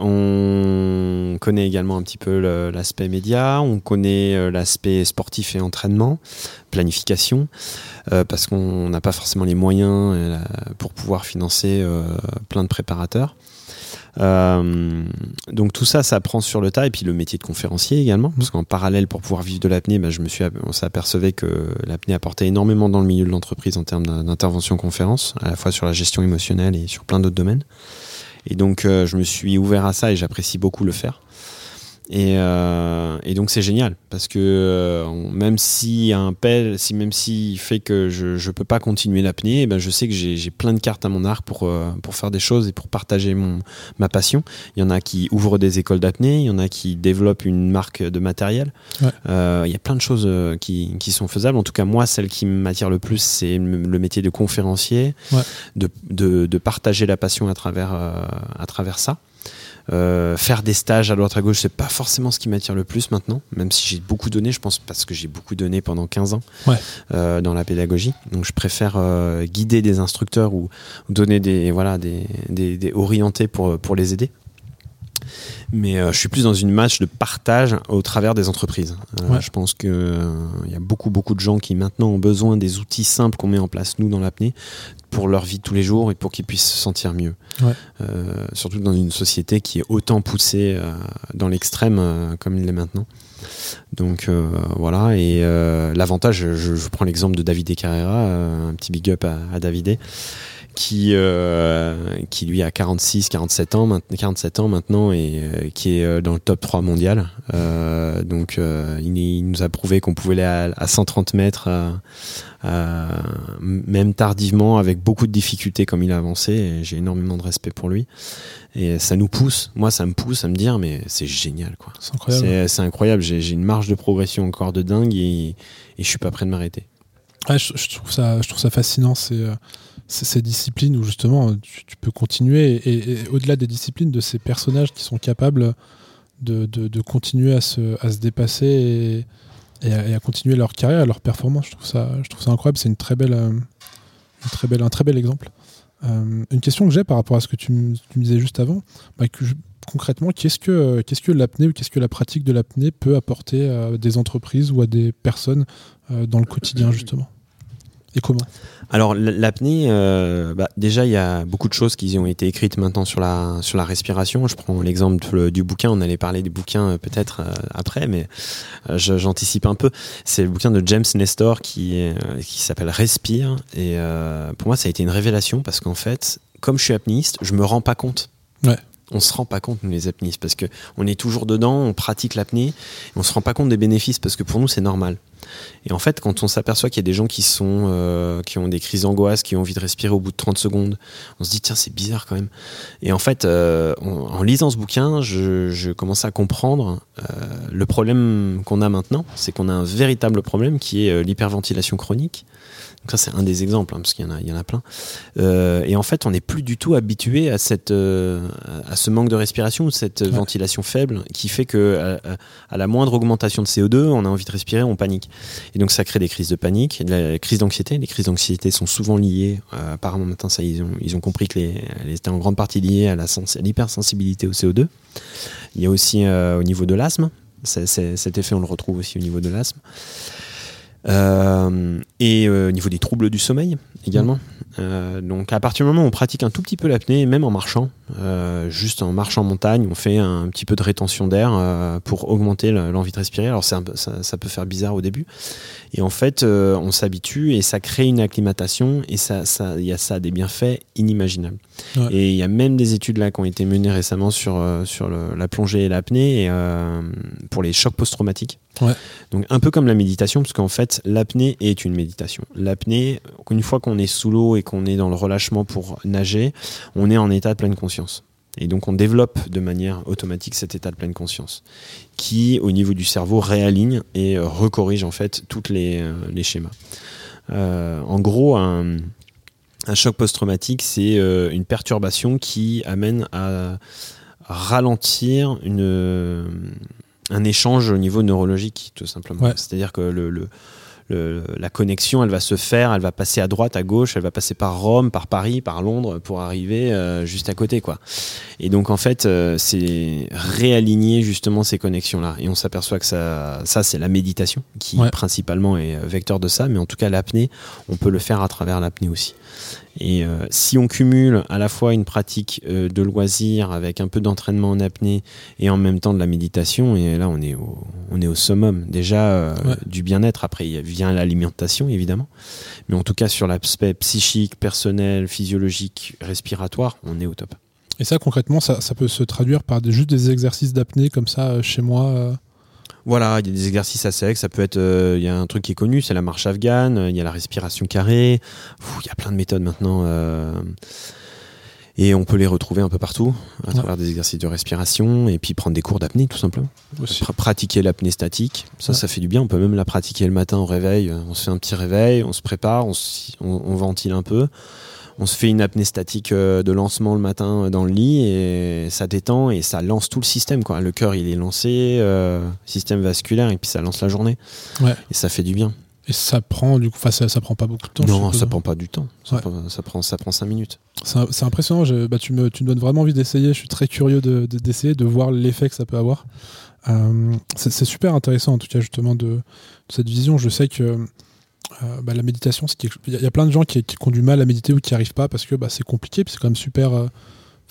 on connaît également un petit peu l'aspect média. On connaît l'aspect sportif et entraînement, planification. parce qu'on n'a pas forcément les moyens pour pouvoir financer plein de préparateurs. Euh, donc tout ça, ça prend sur le tas et puis le métier de conférencier également, parce qu'en parallèle, pour pouvoir vivre de l'apnée, bah, je me suis, on s'apercevait que l'apnée apportait énormément dans le milieu de l'entreprise en termes d'intervention conférence, à la fois sur la gestion émotionnelle et sur plein d'autres domaines. Et donc euh, je me suis ouvert à ça et j'apprécie beaucoup le faire. Et, euh, et, donc c'est génial parce que euh, même si un pelle, si même s'il fait que je ne peux pas continuer l'apnée, eh ben je sais que j'ai plein de cartes à mon arc pour, euh, pour faire des choses et pour partager mon, ma passion. Il y en a qui ouvrent des écoles d'apnée, il y en a qui développent une marque de matériel. Il y a plein de choses qui, qui, sont faisables. En tout cas, moi, celle qui m'attire le plus, c'est le métier de conférencier, ouais. de, de, de, partager la passion à travers, à travers ça. Euh, faire des stages à droite à gauche, c'est pas forcément ce qui m'attire le plus maintenant, même si j'ai beaucoup donné, je pense parce que j'ai beaucoup donné pendant 15 ans euh, dans la pédagogie. Donc je préfère euh, guider des instructeurs ou, donner des voilà des, des, orientés pour pour les aider. Mais je suis plus dans une match de partage au travers des entreprises. Je pense que il y a beaucoup beaucoup de gens qui maintenant ont besoin des outils simples qu'on met en place nous dans l'apnée pour leur vie de tous les jours et pour qu'ils puissent se sentir mieux. Euh, surtout dans une société qui est autant poussée euh, dans l'extrême euh, comme il l'est maintenant. Donc voilà, et l'avantage, je, prends l'exemple de David Carrera, un petit big up à, à David qui, euh, qui lui a 46, 47 ans, 47 ans maintenant et euh, qui est euh, dans le top 3 mondial. donc il, nous a prouvé qu'on pouvait aller à, 130 mètres, même tardivement, avec beaucoup de difficultés comme il a avancé. J'ai énormément de respect pour lui. Et ça nous pousse, moi ça me pousse à me dire, mais c'est génial. quoi. C'est incroyable. C'est incroyable, j'ai une marge de progression encore de dingue et, et je suis pas prêt de m'arrêter. je, trouve ça, je trouve ça fascinant. C'est ces disciplines où justement tu, peux continuer et, au-delà des disciplines de ces personnages qui sont capables de, de, continuer à se, à se dépasser et, à, continuer leur carrière, leur performance. Je trouve ça, je trouve ça incroyable. C'est une très belle, euh, une très belle, un très bel exemple. Euh, une question que j'ai par rapport à ce que tu, me disais juste avant, bah, concrètement, qu'est-ce que, qu'est-ce que l'apnée ou qu'est-ce que la pratique de l'apnée peut apporter à des entreprises ou à des personnes euh, dans le quotidien justement? Et comment Alors l'apnée, euh, bah, déjà il y a beaucoup de choses qui ont été écrites maintenant sur la sur la respiration. Je prends l'exemple du bouquin. On allait parler des bouquins euh, peut-être euh, après, mais j'anticipe un peu. C'est le bouquin de James Nestor qui qui s'appelle Respire. Et pour moi ça a été une révélation parce qu'en fait, comme je suis apnéiste, je me rends pas compte. Ouais on se rend pas compte nous les apnéistes parce que on est toujours dedans, on pratique l'apnée, on se rend pas compte des bénéfices parce que pour nous c'est normal. Et en fait, quand on s'aperçoit qu'il y a des gens euh, qui ont des crises d'angoisse, qui ont envie de respirer au bout de 30 secondes, on se dit tiens c'est bizarre quand même. Et en fait, euh, en lisant ce bouquin, je, je commençais à comprendre euh, le problème qu'on a maintenant, c'est qu'on a un véritable problème qui est l'hyperventilation chronique. Donc ça c'est un des exemples, hein, parce qu'il y en a, il y en a plein. Euh, et en fait, on n'est plus du tout habitué à cette, euh, à ce manque de respiration ou cette ventilation faible qui fait que à, la moindre augmentation de CO2, on a envie de respirer, on panique. Et donc ça crée des crises de panique, de la crise d'anxiété. Les crises d'anxiété sont souvent liées, euh, apparemment maintenant ça ils ont, ils ont compris que les, elles étaient en grande partie liées à l'hypersensibilité au CO2. Il y a aussi au niveau de l'asthme. cet effet, on le retrouve aussi au niveau de l'asthme. Euh, et euh, au niveau des troubles du sommeil également. Euh, donc à partir du moment où on pratique un tout petit peu l'apnée, même en marchant, juste en marchant en montagne, on fait un petit peu de rétention d'air pour augmenter l'envie de respirer. Alors ça, ça, peut faire bizarre au début. Et en fait, on s'habitue et ça crée une acclimatation et ça, ça, y a ça des bienfaits inimaginables. Et il y a même des études là qui ont été menées récemment sur, sur la plongée et l'apnée pour les chocs post-traumatiques. Donc un peu comme la méditation, parce qu'en fait l'apnée est une méditation. L'apnée, une fois qu'on est sous l'eau et qu'on est dans le relâchement pour nager, on est en état de pleine conscience. Et donc on développe de manière automatique cet état de pleine conscience, qui au niveau du cerveau réaligne et euh, recorrige en fait tous les, euh, les, schémas. Euh, en gros, un, un choc post-traumatique, c'est une perturbation qui amène à ralentir une un échange au niveau neurologique, tout simplement. C'est-à-dire que le, la connexion, elle va se faire, elle va passer à droite, à gauche, elle va passer par Rome, par Paris, par Londres pour arriver euh, juste à côté, quoi. Et donc en fait, euh, c'est réaligner justement ces connexions-là. Et on s'aperçoit que ça, ça c'est la méditation qui principalement est vecteur de ça, mais en tout cas l'apnée, on peut le faire à travers l'apnée aussi. Et euh, si on cumule à la fois une pratique euh, de loisir avec un peu d'entraînement en apnée et en même temps de la méditation, et là on est au, on est au summum déjà euh, du bien-être. Après il vient l'alimentation évidemment, mais en tout cas sur l'aspect psychique, personnel, physiologique, respiratoire, on est au top. Et ça concrètement, ça, ça peut se traduire par des, juste des exercices d'apnée comme ça chez moi voilà, il y a des exercices à sec. Ça peut être, euh, il y a un truc qui est connu, c'est la marche afghane. Il y a la respiration carrée. il y a plein de méthodes maintenant. Euh, et on peut les retrouver un peu partout, à travers des exercices de respiration, et puis prendre des cours d'apnée, tout simplement. pratiquer l'apnée statique, ça, ça fait du bien. On peut même la pratiquer le matin au réveil. On se fait un petit réveil, on se prépare, on, on ventile un peu on se fait une apnée statique de lancement le matin dans le lit et ça détend et ça lance tout le système. Quoi. Le cœur, il est lancé, système vasculaire, et puis ça lance la journée. Et ça fait du bien. Et ça prend du coup, ça, ça prend pas beaucoup de temps. Non, ça prend pas du temps. Ça, prend, ça prend 5 minutes. C'est impressionnant. bah, tu, me, tu me donnes vraiment envie d'essayer. Je suis très curieux d'essayer, de, de, voir l'effet que ça peut avoir. Euh, c'est super intéressant en tout cas justement de, cette vision. Je sais que euh, bah, la méditation, il y, a plein de gens qui, ont du mal à méditer ou qui n'y arrivent pas parce que bah, c'est compliqué. c'est quand même super. Euh,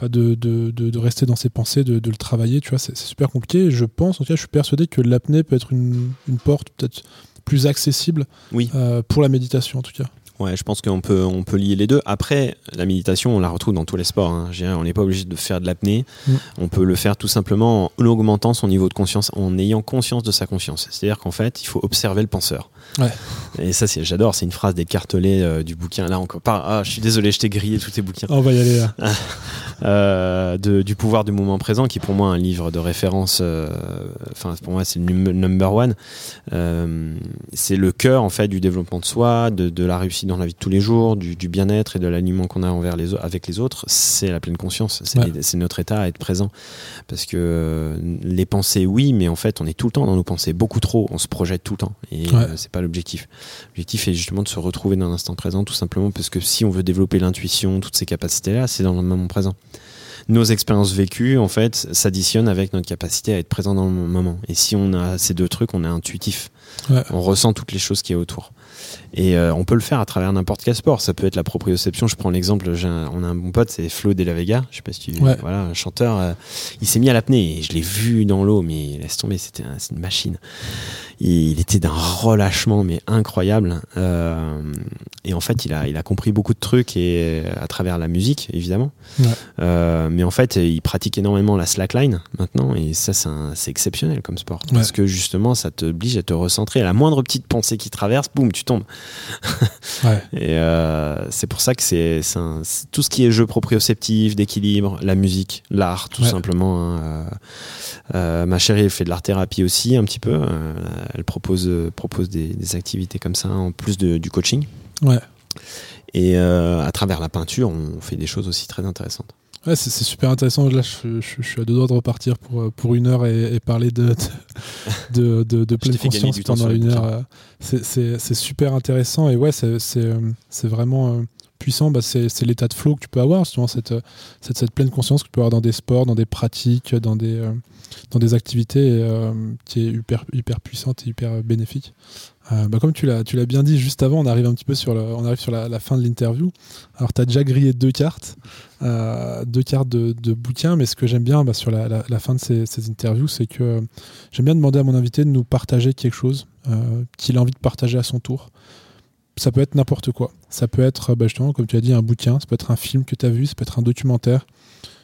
de, de, de, rester dans ses pensées, de, le travailler, tu vois, c'est super compliqué. je pense, en tout cas, je suis persuadé que l'apnée peut être une, une porte peut-être plus accessible oui. pour la méditation en tout cas. Ouais, je pense qu'on peut, on peut lier les deux. Après, la méditation, on la retrouve dans tous les sports. Hein. On n'est pas obligé de faire de l'apnée. Mm. On peut le faire tout simplement en augmentant son niveau de conscience, en ayant conscience de sa conscience. C'est-à-dire qu'en fait, il faut observer le penseur. Ouais. Et ça, c'est, j'adore. C'est une phrase d'écartelé euh, du bouquin. Là, encore pas. Ah, je suis désolé, je t'ai grillé tous tes bouquins. On va y aller là. euh, de, du pouvoir du moment présent, qui est pour moi un livre de référence. Euh, enfin, pour moi, c'est le number one. Euh, c'est le cœur en fait du développement de soi, de, de la réussite dans la vie de tous les jours, du, bien-être et de l'aliment qu'on a envers les, avec les autres, c'est la pleine conscience. C'est notre état à être présent. Parce que euh, les pensées, oui, mais en fait, on est tout le temps dans nos pensées, beaucoup trop. On se projette tout le temps. Et euh, c'est pas l'objectif. L'objectif est justement de se retrouver dans l'instant présent, tout simplement parce que si on veut développer l'intuition, toutes ces capacités-là, c'est dans le moment présent nos expériences vécues, en fait, s'additionnent avec notre capacité à être présent dans le moment. Et si on a ces deux trucs, on est intuitif. On ressent toutes les choses qui est autour. Et euh, on peut le faire à travers n'importe quel sport. Ça peut être la proprioception. Je prends l'exemple, on a un bon pote, c'est Flo De La Vega. Je sais pas si tu. Voilà, un chanteur. Euh, il s'est mis à l'apnée. Je l'ai vu dans l'eau, mais laisse tomber, c'était une machine il était d'un relâchement mais incroyable. Euh, et en fait, il a, il a compris beaucoup de trucs et à travers la musique, évidemment. Mais en fait, il pratique énormément la slackline maintenant et ça, c'est exceptionnel comme sport parce que justement, ça t'oblige à te recentrer. À la moindre petite pensée qui traverse, boum, tu tombes. et euh, c'est pour ça que c'est tout ce qui est jeu proprioceptif, d'équilibre, la musique, l'art, tout simplement. Hein. ma chérie, elle fait de l'art thérapie aussi un petit peu elle propose, euh, propose des, activités comme ça en plus du coaching. Ouais. Et euh, à travers la peinture, on fait des choses aussi très intéressantes. Ouais, c'est, super intéressant. Là, je, suis à deux doigts de repartir pour, euh, pour une heure et, parler de, de, de, pleine conscience pendant une heure. C'est, super intéressant et ouais, c'est, vraiment puissant. Bah, c'est, l'état de flow que tu peux avoir, cette, cette, cette, pleine conscience que tu peux avoir dans des sports, dans des pratiques, dans des, dans des activités euh, qui est hyper, hyper puissante et hyper bénéfique. Euh, bah, comme tu l'as, bien dit juste avant, on arrive un petit peu sur, le, on arrive sur la, fin de l'interview. Alors, tu as déjà grillé deux cartes, euh, deux cartes de, bouquins, mais ce que j'aime bien bah, sur la, fin de ces, interviews, c'est que j'aime bien demander à mon invité de nous partager quelque chose qu'il a envie de partager à son tour. Ça peut être n'importe quoi. Ça peut être, bah, justement, comme tu as dit, un bouquin, ça peut être un film que tu as vu, ça peut être un documentaire,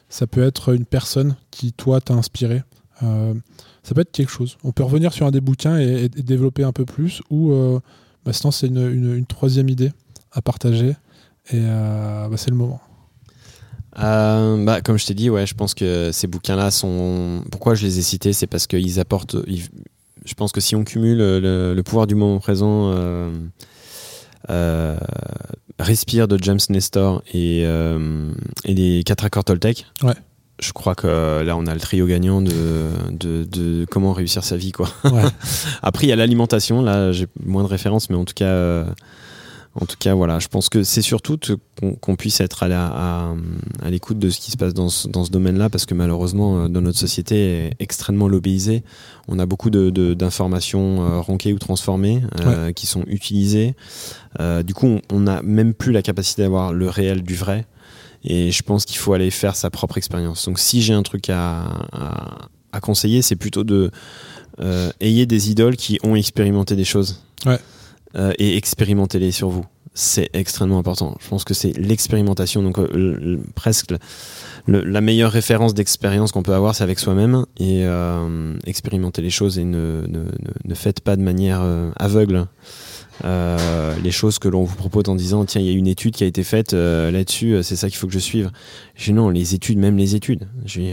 ça peut être une personne qui, toi, t'a inspiré. Euh, ça peut être quelque chose. On peut revenir sur un des bouquins et, développer un peu plus, ou euh, bah, sinon c'est une, troisième idée à partager, et euh, bah, c'est le moment. bah, comme je t'ai dit, ouais, je pense que ces bouquins-là sont. Pourquoi je les ai cités C'est parce qu'ils apportent. Je pense que si on cumule le, pouvoir du moment présent, Respire de James Nestor et, et les quatre accords Toltec, ouais je crois que là, on a le trio gagnant de, de, comment réussir sa vie. Quoi. Après, il y a l'alimentation. Là, j'ai moins de références, mais en tout cas, euh, en tout cas voilà, je pense que c'est surtout qu'on puisse être à, à, l'écoute de ce qui se passe dans ce, dans ce domaine-là, parce que malheureusement, euh, dans notre société extrêmement lobbyisée, on a beaucoup d'informations de, euh, ronquées ou transformées qui sont utilisées. du coup, on n'a même plus la capacité d'avoir le réel du vrai. Et je pense qu'il faut aller faire sa propre expérience. Donc si j'ai un truc à, à, conseiller, c'est plutôt de euh, ayez des idoles qui ont expérimenté des choses. Euh, et expérimentez-les sur vous. C'est extrêmement important. Je pense que c'est l'expérimentation. Donc euh, presque la meilleure référence d'expérience qu'on peut avoir, c'est avec soi-même. Et expérimenter les choses et ne, ne, ne, faites pas de manière aveugle euh, les choses que l'on vous propose en disant tiens il y a une étude qui a été faite euh, là-dessus euh, c'est ça qu'il faut que je suive. Je dis non les études même les études. Je dis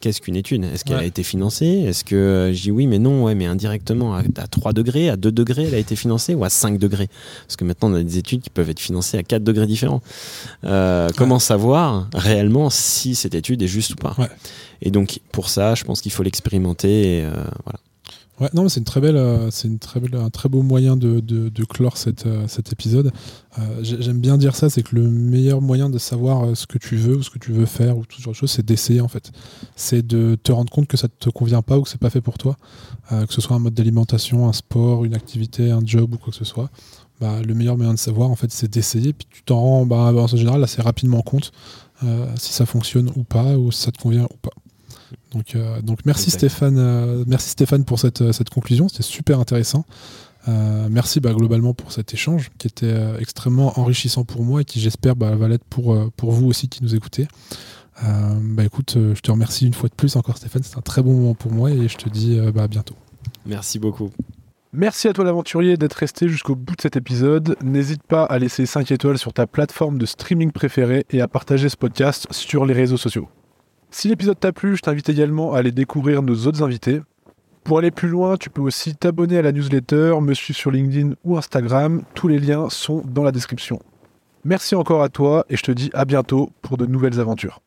qu'est-ce qu'une étude? Est-ce qu'elle a été financée? Est-ce que je dis oui mais non ouais mais indirectement à, 3 degrés à 2 degrés elle a été financée ou à 5 degrés? Parce que maintenant on a des études qui peuvent être financées à 4 degrés différents. Comment savoir réellement si cette étude est juste ou pas? Et donc pour ça je pense qu'il faut l'expérimenter et voilà Ouais, non, c'est une très belle, euh, c'est une très belle, un très beau moyen de, de, clore cette, euh, cet épisode. Euh, j'aime bien dire ça, c'est que le meilleur moyen de savoir ce que tu veux ou ce que tu veux faire ou tout genre de choses, c'est d'essayer en fait. C'est de te rendre compte que ça te convient pas ou que c'est pas fait pour toi, que ce soit un mode d'alimentation, un sport, une activité, un job ou quoi que ce soit. Bah, le meilleur moyen de savoir en fait, c'est d'essayer. Puis tu t'en rends, bah, en général, assez rapidement compte si ça fonctionne ou pas ou si ça te convient ou pas. Donc, euh, donc merci Stéphane, euh, merci Stéphane pour cette, cette conclusion, c'était super intéressant. Euh, merci bah, globalement pour cet échange qui était extrêmement enrichissant pour moi et qui j'espère bah, va l'être pour, pour vous aussi qui nous écoutez. bah écoute, je te remercie une fois de plus encore Stéphane, c'est un très bon moment pour moi et je te dis bah, à bientôt. Merci beaucoup. Merci à toi l'aventurier d'être resté jusqu'au bout de cet épisode. N'hésite pas à laisser 5 étoiles sur ta plateforme de streaming préférée et à partager ce podcast sur les réseaux sociaux. Si l'épisode t'a plu, je t'invite également à aller découvrir nos autres invités. Pour aller plus loin, tu peux aussi t'abonner à la newsletter, me suivre sur LinkedIn ou Instagram. Tous les liens sont dans la description. Merci encore à toi et je te dis à bientôt pour de nouvelles aventures.